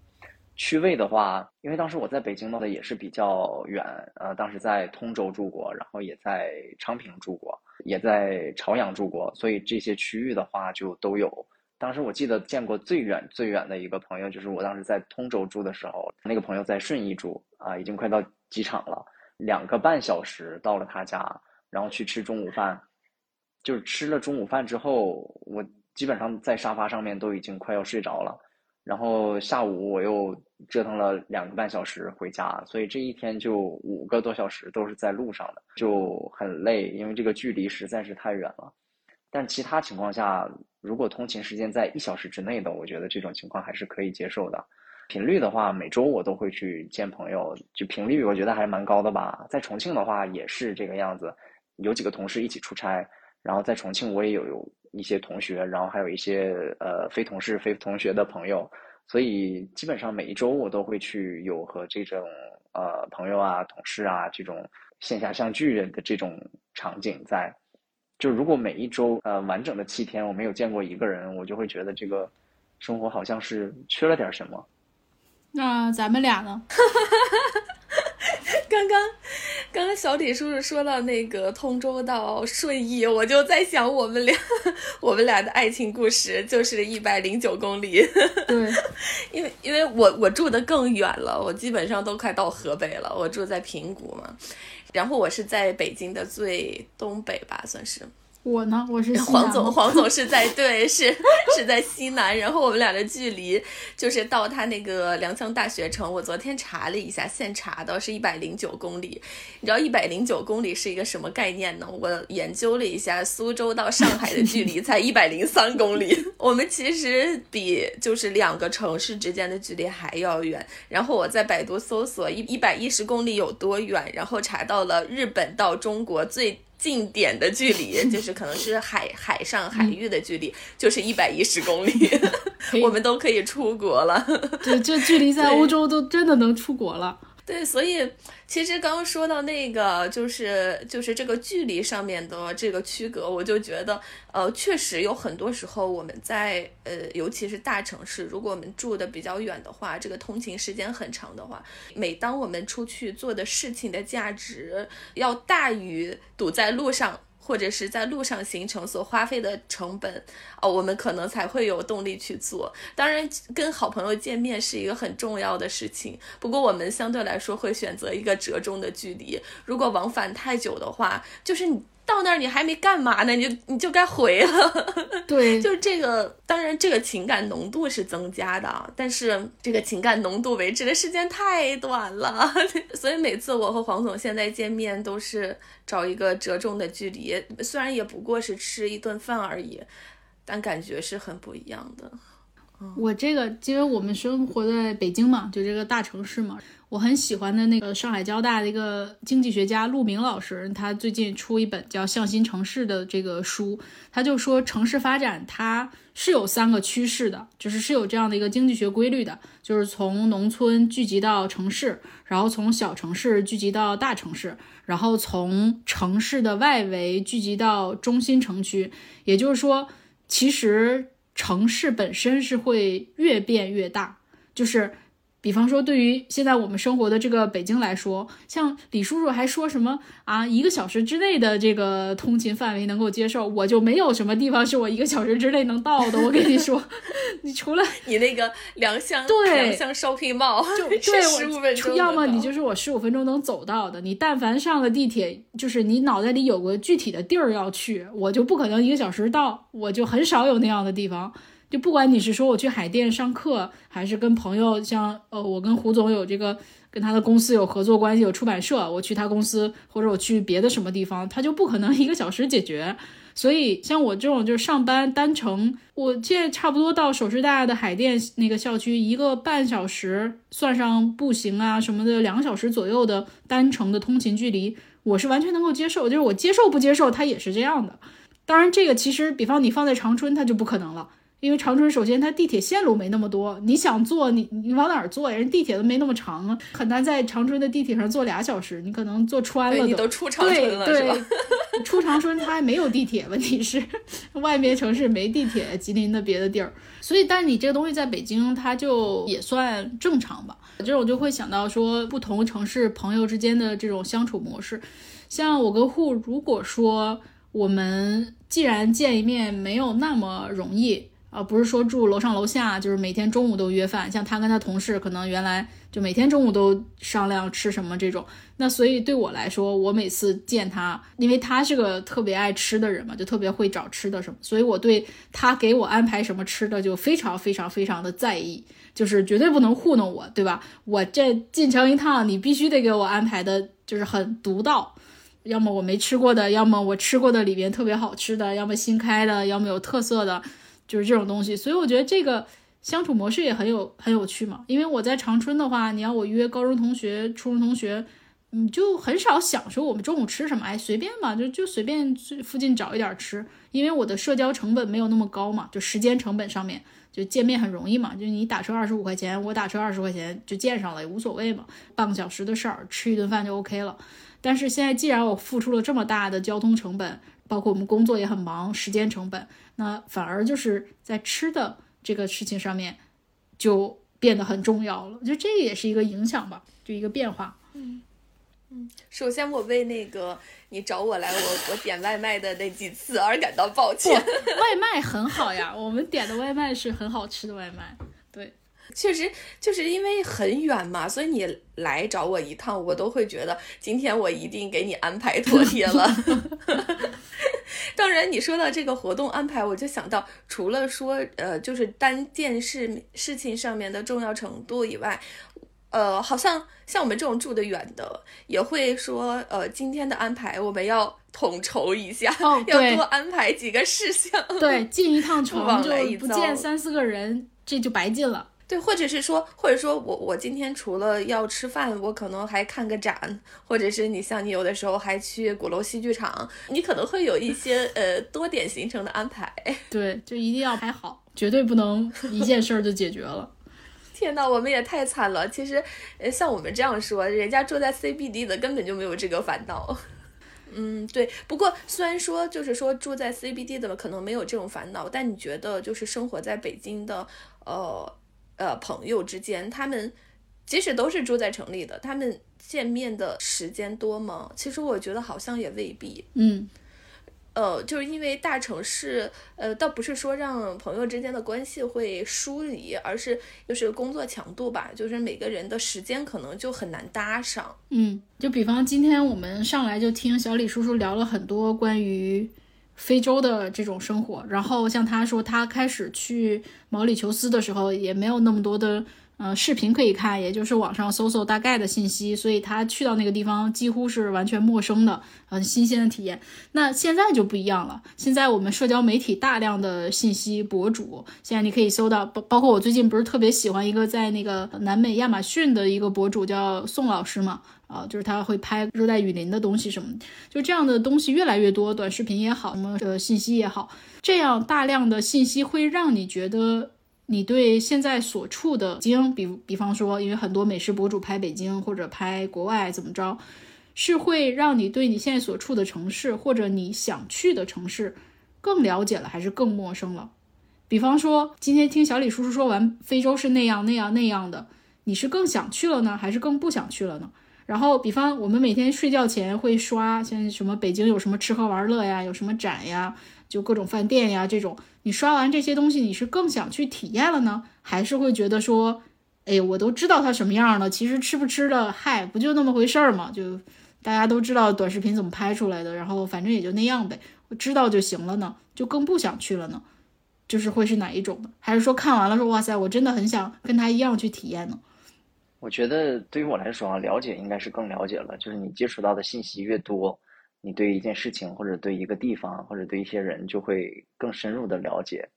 Speaker 3: 区位的话，因为当时我在北京的也是比较远，呃，当时在通州住过，然后也在昌平住过，也在朝阳住过，所以这些区域的话就都有。当时我记得见过最远最远的一个朋友，就是我当时在通州住的时候，那个朋友在顺义住，啊，已经快到机场了，两个半小时到了他家，然后去吃中午饭，就是吃了中午饭之后，我基本上在沙发上面都已经快要睡着了。然后下午我又折腾了两个半小时回家，所以这一天就五个多小时都是在路上的，就很累，因为这个距离实在是太远了。但其他情况下，如果通勤时间在一小时之内的，我觉得这种情况还是可以接受的。频率的话，每周我都会去见朋友，就频率我觉得还是蛮高的吧。在重庆的话也是这个样子，有几个同事一起出差，然后在重庆我也有有。一些同学，然后还有一些呃非同事、非同学的朋友，所以基本上每一周我都会去有和这种呃朋友啊、同事啊这种线下相聚的这种场景在。就如果每一周呃完整的七天我没有见过一个人，我就会觉得这个生活好像是缺了点什么。
Speaker 2: 那咱们俩呢？[laughs]
Speaker 1: 刚刚，刚刚小李叔叔说到那个通州到顺义，我就在想我们俩，我们俩的爱情故事就是一百零九公里。[laughs]
Speaker 2: 对，
Speaker 1: 因为因为我我住的更远了，我基本上都快到河北了，我住在平谷嘛，然后我是在北京的最东北吧，算是。
Speaker 2: 我呢，我是
Speaker 1: 黄总，黄总是在 [laughs] 对，是是在西南，然后我们俩的距离就是到他那个良乡大学城，我昨天查了一下，现查的是一百零九公里。你知道一百零九公里是一个什么概念呢？我研究了一下，苏州到上海的距离 [laughs] 才一百零三公里，我们其实比就是两个城市之间的距离还要远。然后我在百度搜索一一百一十公里有多远，然后查到了日本到中国最。近点的距离 [laughs] 就是可能是海海上海域的距离，[laughs] 就是一百一十公里，[laughs] 我们都可以出国了。
Speaker 2: 对，这距离在欧洲都真的能出国了。
Speaker 1: 对，所以其实刚刚说到那个，就是就是这个距离上面的这个区隔，我就觉得，呃，确实有很多时候我们在呃，尤其是大城市，如果我们住的比较远的话，这个通勤时间很长的话，每当我们出去做的事情的价值要大于堵在路上。或者是在路上行程所花费的成本，哦，我们可能才会有动力去做。当然，跟好朋友见面是一个很重要的事情，不过我们相对来说会选择一个折中的距离。如果往返太久的话，就是你。到那儿你还没干嘛呢，你就你就该回了。[laughs]
Speaker 2: 对，
Speaker 1: 就是这个。当然，这个情感浓度是增加的，但是这个情感浓度维持的时间太短了。[laughs] 所以每次我和黄总现在见面都是找一个折中的距离，虽然也不过是吃一顿饭而已，但感觉是很不一样的。
Speaker 2: 我这个，因为我们生活在北京嘛，就这个大城市嘛。我很喜欢的那个上海交大的一个经济学家陆明老师，他最近出一本叫《向心城市》的这个书，他就说城市发展它是有三个趋势的，就是是有这样的一个经济学规律的，就是从农村聚集到城市，然后从小城市聚集到大城市，然后从城市的外围聚集到中心城区。也就是说，其实城市本身是会越变越大，就是。比方说，对于现在我们生活的这个北京来说，像李叔叔还说什么啊，一个小时之内的这个通勤范围能够接受，我就没有什么地方是我一个小时之内能到的。我跟你说，[laughs] 你除了
Speaker 1: 你那个良乡，
Speaker 2: 对
Speaker 1: 良乡 shopping mall，
Speaker 2: 就对
Speaker 1: 十五分钟，
Speaker 2: 要么你就是我十五分钟能走到的。你但凡上了地铁，就是你脑袋里有个具体的地儿要去，我就不可能一个小时到，我就很少有那样的地方。不管你是说我去海淀上课，还是跟朋友像呃，我跟胡总有这个跟他的公司有合作关系，有出版社，我去他公司或者我去别的什么地方，他就不可能 [laughs] 一个小时解决。所以像我这种就是上班单程，我现在差不多到首师大的海淀那个校区，一个半小时算上步行啊什么的，两个小时左右的单程的通勤距离，我是完全能够接受。就是我接受不接受，它也是这样的。当然，这个其实比方你放在长春，它就不可能了。因为长春首先它地铁线路没那么多，你想坐你你往哪儿坐呀？人地铁都没那么长啊，很难在长春的地铁上坐俩小时。你可能坐穿了，
Speaker 1: 你都出长春了
Speaker 2: 是吧？[laughs] 出长春它还没有地铁，问题是外面城市没地铁，吉林的别的地儿。所以，但你这个东西在北京，它就也算正常吧。这种就会想到说，不同城市朋友之间的这种相处模式。像我跟户，如果说我们既然见一面没有那么容易。啊，不是说住楼上楼下，就是每天中午都约饭。像他跟他同事，可能原来就每天中午都商量吃什么这种。那所以对我来说，我每次见他，因为他是个特别爱吃的人嘛，就特别会找吃的什么，所以我对他给我安排什么吃的就非常非常非常的在意，就是绝对不能糊弄我，对吧？我这进城一趟，你必须得给我安排的就是很独到，要么我没吃过的，要么我吃过的里边特别好吃的，要么新开的，要么有特色的。就是这种东西，所以我觉得这个相处模式也很有很有趣嘛。因为我在长春的话，你要我约高中同学、初中同学，你，就很少想说我们中午吃什么，哎，随便嘛，就就随便附近找一点吃。因为我的社交成本没有那么高嘛，就时间成本上面，就见面很容易嘛，就你打车二十五块钱，我打车二十块钱就见上了，也无所谓嘛，半个小时的事儿，吃一顿饭就 OK 了。但是现在既然我付出了这么大的交通成本，包括我们工作也很忙，时间成本，那反而就是在吃的这个事情上面就变得很重要了。我觉得这个也是一个影响吧，就一个变化。
Speaker 1: 嗯嗯，首先我为那个你找我来我我点外卖的那几次而感到抱歉。
Speaker 2: 外卖很好呀，我们点的外卖是很好吃的外卖。对。
Speaker 1: 确实，就是因为很远嘛，所以你来找我一趟，我都会觉得今天我一定给你安排妥 [laughs] 帖了。[laughs] 当然，你说到这个活动安排，我就想到，除了说呃，就是单件事事情上面的重要程度以外，呃，好像像我们这种住得远的，也会说，呃，今天的安排我们要统筹一下，要多安排几个事项。
Speaker 2: 对，进一趟城就不见三四个人，这就白进了。
Speaker 1: 对，或者是说，或者说我我今天除了要吃饭，我可能还看个展，或者是你像你有的时候还去鼓楼戏剧场，你可能会有一些呃多点行程的安排。[laughs]
Speaker 2: 对，就一定要排好，绝对不能一件事儿就解决了。[laughs]
Speaker 1: 天呐，我们也太惨了。其实，呃，像我们这样说，人家住在 CBD 的根本就没有这个烦恼。[laughs] 嗯，对。不过虽然说就是说住在 CBD 的可能没有这种烦恼，但你觉得就是生活在北京的呃呃朋友之间，他们即使都是住在城里的，他们见面的时间多吗？其实我觉得好像也未必。
Speaker 2: 嗯。
Speaker 1: 呃，就是因为大城市，呃，倒不是说让朋友之间的关系会疏离，而是就是工作强度吧，就是每个人的时间可能就很难搭上。
Speaker 2: 嗯，就比方今天我们上来就听小李叔叔聊了很多关于非洲的这种生活，然后像他说他开始去毛里求斯的时候，也没有那么多的。呃，视频可以看，也就是网上搜搜大概的信息，所以他去到那个地方几乎是完全陌生的，很新鲜的体验。那现在就不一样了，现在我们社交媒体大量的信息博主，现在你可以搜到，包包括我最近不是特别喜欢一个在那个南美亚马逊的一个博主叫宋老师嘛，啊，就是他会拍热带雨林的东西什么，就这样的东西越来越多，短视频也好，什么呃信息也好，这样大量的信息会让你觉得。你对现在所处的京，比比方说，因为很多美食博主拍北京或者拍国外怎么着，是会让你对你现在所处的城市或者你想去的城市更了解了，还是更陌生了？比方说，今天听小李叔叔说完非洲是那样那样那样的，你是更想去了呢，还是更不想去了呢？然后，比方我们每天睡觉前会刷，像什么北京有什么吃喝玩乐呀，有什么展呀。就各种饭店呀，这种你刷完这些东西，你是更想去体验了呢，还是会觉得说，哎，我都知道它什么样了，其实吃不吃的，嗨，不就那么回事儿嘛？就大家都知道短视频怎么拍出来的，然后反正也就那样呗，我知道就行了呢，就更不想去了呢。就是会是哪一种的？还是说看完了说，哇塞，我真的很想跟他一样去体验呢？
Speaker 3: 我觉得对于我来说啊，了解应该是更了解了，就是你接触到的信息越多。你对一件事情，或者对一个地方，或者对一些人，就会更深入的了解。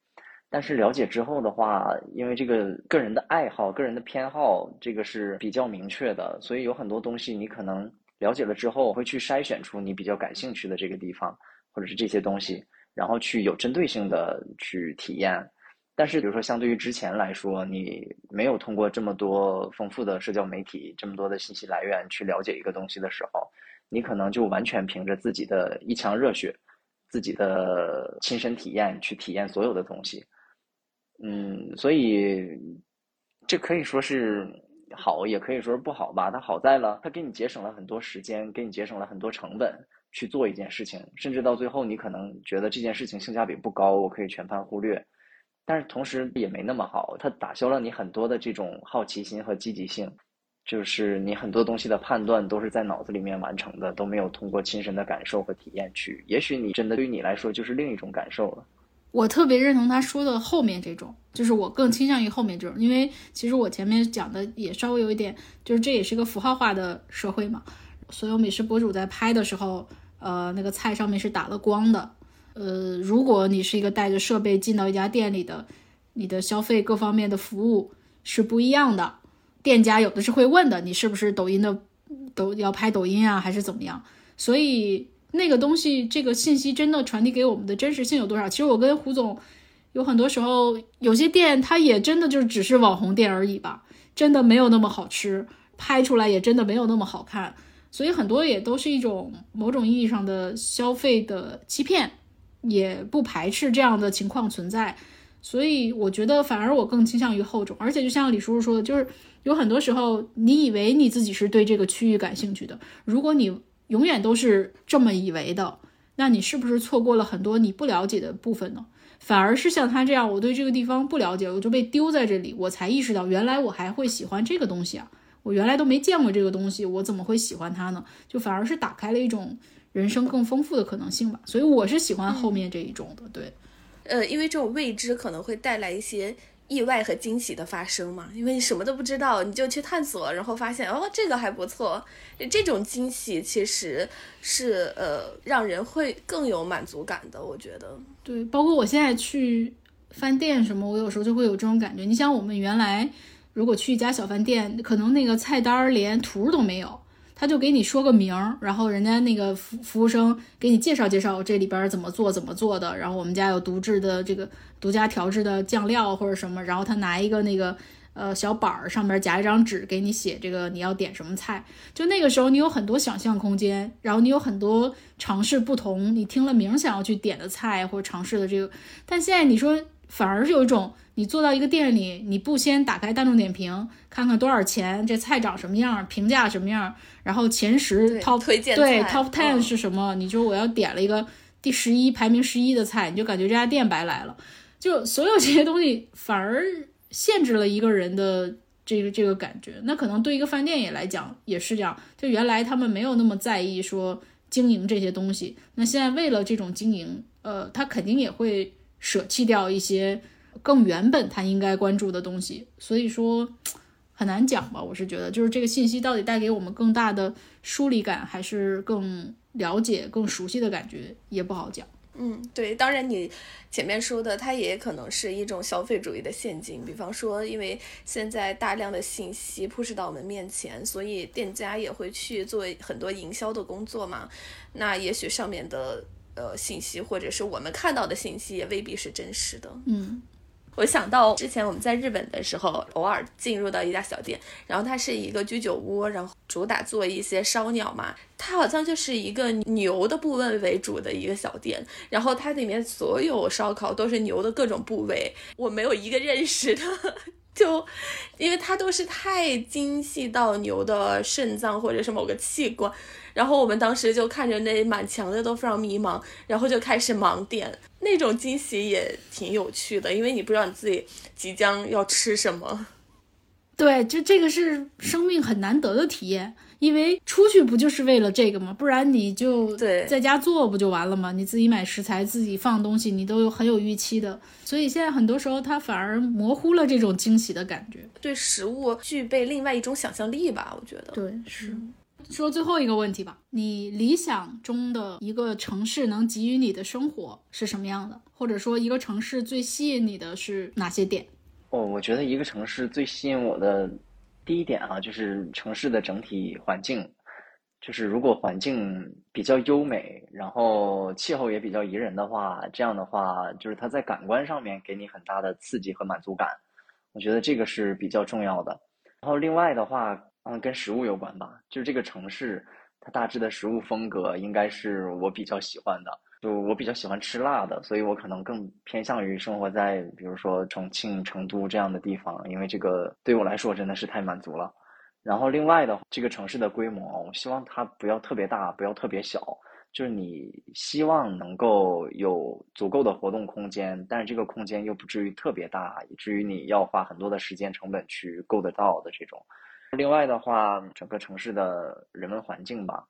Speaker 3: 但是了解之后的话，因为这个个人的爱好、个人的偏好，这个是比较明确的，所以有很多东西你可能了解了之后，会去筛选出你比较感兴趣的这个地方，或者是这些东西，然后去有针对性的去体验。但是，比如说，相对于之前来说，你没有通过这么多丰富的社交媒体、这么多的信息来源去了解一个东西的时候。你可能就完全凭着自己的一腔热血，自己的亲身体验去体验所有的东西，嗯，所以这可以说是好，也可以说是不好吧。它好在了，它给你节省了很多时间，给你节省了很多成本去做一件事情，甚至到最后你可能觉得这件事情性价比不高，我可以全盘忽略。但是同时也没那么好，它打消了你很多的这种好奇心和积极性。就是你很多东西的判断都是在脑子里面完成的，都没有通过亲身的感受和体验去。也许你真的对于你来说就是另一种感受了。
Speaker 2: 我特别认同他说的后面这种，就是我更倾向于后面这种，因为其实我前面讲的也稍微有一点，就是这也是个符号化的社会嘛。所有美食博主在拍的时候，呃，那个菜上面是打了光的。呃，如果你是一个带着设备进到一家店里的，你的消费各方面的服务是不一样的。店家有的是会问的，你是不是抖音的，抖要拍抖音啊，还是怎么样？所以那个东西，这个信息真的传递给我们的真实性有多少？其实我跟胡总有很多时候，有些店它也真的就只是网红店而已吧，真的没有那么好吃，拍出来也真的没有那么好看。所以很多也都是一种某种意义上的消费的欺骗，也不排斥这样的情况存在。所以我觉得反而我更倾向于后种，而且就像李叔叔说的，就是。有很多时候，你以为你自己是对这个区域感兴趣的，如果你永远都是这么以为的，那你是不是错过了很多你不了解的部分呢？反而是像他这样，我对这个地方不了解，我就被丢在这里，我才意识到原来我还会喜欢这个东西啊！我原来都没见过这个东西，我怎么会喜欢它呢？就反而是打开了一种人生更丰富的可能性吧。所以我是喜欢后面这一种的，对，
Speaker 1: 呃，因为这种未知可能会带来一些。意外和惊喜的发生嘛，因为你什么都不知道，你就去探索，然后发现哦，这个还不错。这种惊喜其实是呃，让人会更有满足感的。我觉得，
Speaker 2: 对，包括我现在去饭店什么，我有时候就会有这种感觉。你想，我们原来如果去一家小饭店，可能那个菜单连图都没有。他就给你说个名儿，然后人家那个服服务生给你介绍介绍这里边怎么做怎么做的，然后我们家有独制的这个独家调制的酱料或者什么，然后他拿一个那个呃小板儿，上面夹一张纸给你写这个你要点什么菜。就那个时候你有很多想象空间，然后你有很多尝试不同，你听了名想要去点的菜或者尝试的这个。但现在你说反而是有一种，你坐到一个店里，你不先打开大众点评看看多少钱，这菜长什么样，评价什么样，然后前十 top
Speaker 1: 推荐
Speaker 2: 对 top ten
Speaker 1: 嗯
Speaker 2: 是什么？你就我要点了一个第十一排名十一的菜，你就感觉这家店白来了。就所有这些东西反而限制了一个人的这个这个感觉。那可能对一个饭店也来讲也是这样，就原来他们没有那么在意说经营这些东西，那现在为了这种经营，呃，他肯定也会舍弃掉一些更原本他应该关注的东西。所以说。很难讲吧，我是觉得，就是这个信息到底带给我们更大的疏离感，还是更了解、更熟悉的感觉，也不好讲。
Speaker 1: 嗯，对，当然你前面说的，它也可能是一种消费主义的陷阱。比方说，因为现在大量的信息铺示到我们面前，所以店家也会去做很多营销的工作嘛。那也许上面的呃信息，或者是我们看到的信息，也未必是真实的。
Speaker 2: 嗯
Speaker 1: 我想到之前我们在日本的时候，偶尔进入到一家小店，然后它是一个居酒屋，然后主打做一些烧鸟嘛，它好像就是一个牛的部位为主的一个小店，然后它里面所有烧烤都是牛的各种部位，我没有一个认识的。就，因为它都是太精细到牛的肾脏或者是某个器官，然后我们当时就看着那满墙的都非常迷茫，然后就开始盲点，那种惊喜也挺有趣的，因为你不知道你自己即将要吃什么。
Speaker 2: 对，就这个是生命很难得的体验，因为出去不就是为了这个吗？不然你就
Speaker 1: 对
Speaker 2: 在家做不就完了吗？你自己买食材，自己放东西，你都有很有预期的。所以现在很多时候，它反而模糊了这种惊喜的感觉。
Speaker 1: 对食物具备另外一种想象力吧，我觉得。
Speaker 2: 对，是。说最后一个问题吧，你理想中的一个城市能给予你的生活是什么样的？或者说，一个城市最吸引你的是哪些点？
Speaker 3: 哦，我觉得一个城市最吸引我的第一点啊，就是城市的整体环境。就是如果环境比较优美，然后气候也比较宜人的话，这样的话，就是它在感官上面给你很大的刺激和满足感。我觉得这个是比较重要的。然后另外的话，嗯，跟食物有关吧，就是这个城市它大致的食物风格应该是我比较喜欢的。就我比较喜欢吃辣的，所以我可能更偏向于生活在比如说重庆、成都这样的地方，因为这个对我来说真的是太满足了。然后另外的话，这个城市的规模，我希望它不要特别大，不要特别小，就是你希望能够有足够的活动空间，但是这个空间又不至于特别大，以至于你要花很多的时间成本去够得到的这种。另外的话，整个城市的人文环境吧。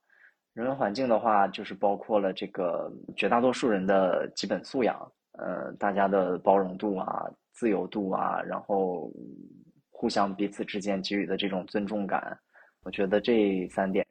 Speaker 3: 人文环境的话，就是包括了这个绝大多数人的基本素养，呃，大家的包容度啊、自由度啊，然后互相彼此之间给予的这种尊重感，我觉得这三点。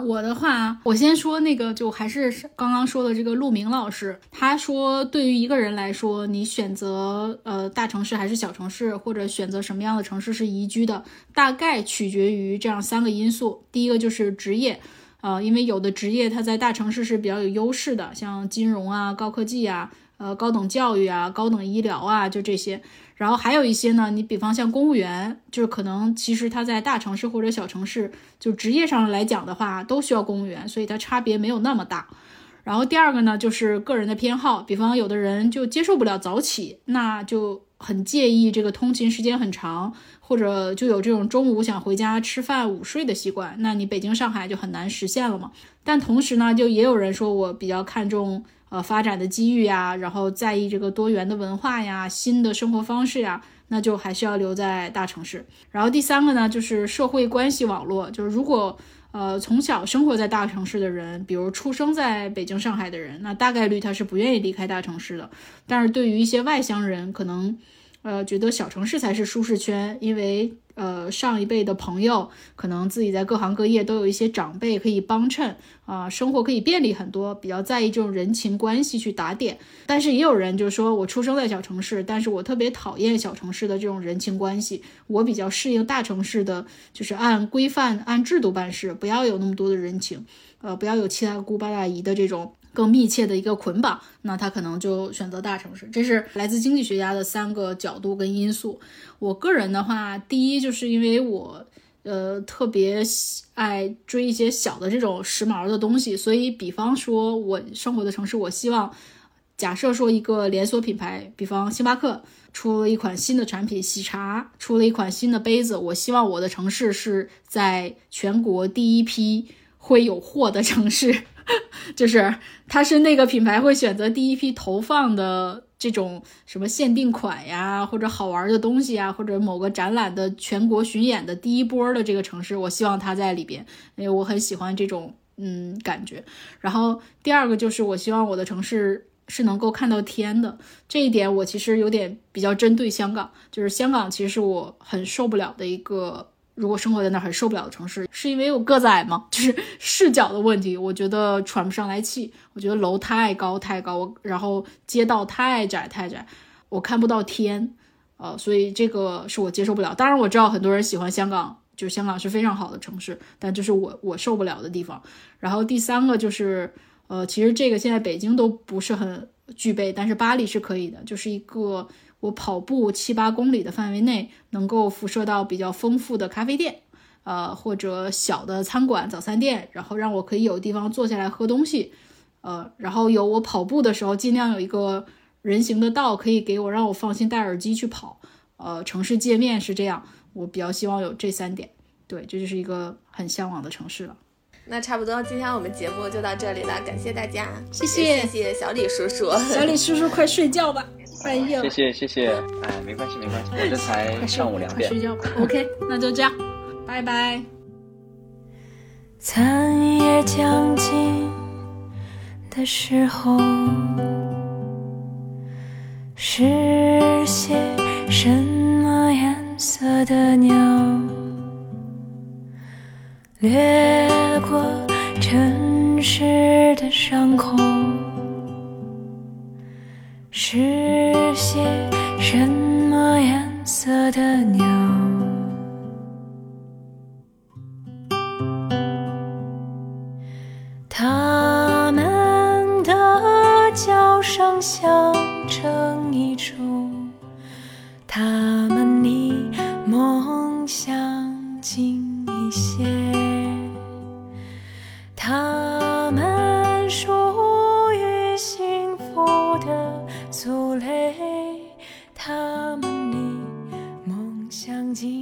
Speaker 2: 我的话，我先说那个，就还是刚刚说的这个陆明老师，他说，对于一个人来说，你选择呃大城市还是小城市，或者选择什么样的城市是宜居的，大概取决于这样三个因素。第一个就是职业。呃，因为有的职业它在大城市是比较有优势的，像金融啊、高科技啊、呃高等教育啊、高等医疗啊，就这些。然后还有一些呢，你比方像公务员，就是可能其实他在大城市或者小城市，就职业上来讲的话，都需要公务员，所以它差别没有那么大。然后第二个呢，就是个人的偏好，比方有的人就接受不了早起，那就很介意这个通勤时间很长。或者就有这种中午想回家吃饭午睡的习惯，那你北京、上海就很难实现了嘛。但同时呢，就也有人说我比较看重呃发展的机遇呀，然后在意这个多元的文化呀、新的生活方式呀，那就还是要留在大城市。然后第三个呢，就是社会关系网络，就是如果呃从小生活在大城市的人，比如出生在北京、上海的人，那大概率他是不愿意离开大城市的。但是对于一些外乡人，可能。呃，觉得小城市才是舒适圈，因为呃，上一辈的朋友可能自己在各行各业都有一些长辈可以帮衬啊，生活可以便利很多，比较在意这种人情关系去打点。但是也有人就说，我出生在小城市，但是我特别讨厌小城市的这种人情关系，我比较适应大城市的，就是按规范、按制度办事，不要有那么多的人情，呃，不要有七大姑八大姨的这种更密切的一个捆绑，那他可能就选择大城市。这是来自经济学家的三个角度跟因素。我个人的话，第一就是因为我呃特别爱追一些小的这种时髦的东西，所以比方说我生活的城市，我希望假设说一个连锁品牌，比方星巴克。出了一款新的产品，喜茶出了一款新的杯子。我希望我的城市是在全国第一批会有货的城市，[laughs] 就是它是那个品牌会选择第一批投放的这种什么限定款呀，或者好玩的东西啊，或者某个展览的全国巡演的第一波的这个城市，我希望它在里边，因为我很喜欢这种嗯感觉。然后第二个就是我希望我的城市。是能够看到天的这一点，我其实有点比较针对香港，就是香港其实是我很受不了的一个，如果生活在那很受不了的城市，是因为我个子矮吗？[laughs] 就是视角的问题，我觉得喘不上来气，我觉得楼太高太高，然后街道太窄太窄，我看不到天，呃，所以这个是我接受不了。当然我知道很多人喜欢香港，就香港是非常好的城市，但这是我我受不了的地方。然后第三个就是。呃，其实这个现在北京都不是很具备，但是巴黎是可以的，就是一个我跑步七八公里的范围内能够辐射到比较丰富的咖啡店，呃，或者小的餐馆、早餐店，然后让我可以有地方坐下来喝东西，呃，然后有我跑步的时候尽量有一个人行的道可以给我让我放心戴耳机去跑，呃，城市界面是这样，我比较希望有这三点，对，这就是一个很向往的城市了。
Speaker 1: 那差不多，今天我们节目就到这里了，感谢大家，
Speaker 2: 谢谢
Speaker 1: 谢谢小李叔叔，
Speaker 2: 小李叔叔快睡觉吧，半夜
Speaker 3: 了。谢谢谢谢，哎，没关系没关系，我这才上午两点。
Speaker 2: 睡觉吧，OK，[laughs] 那就这样，拜拜。
Speaker 4: 残夜将近的时候，是些什么颜色的鸟？掠过城市的上空，是些什么颜色的鸟？它们的叫声响成一种，它们离梦想近一些。它。阻雷，他们离梦想近。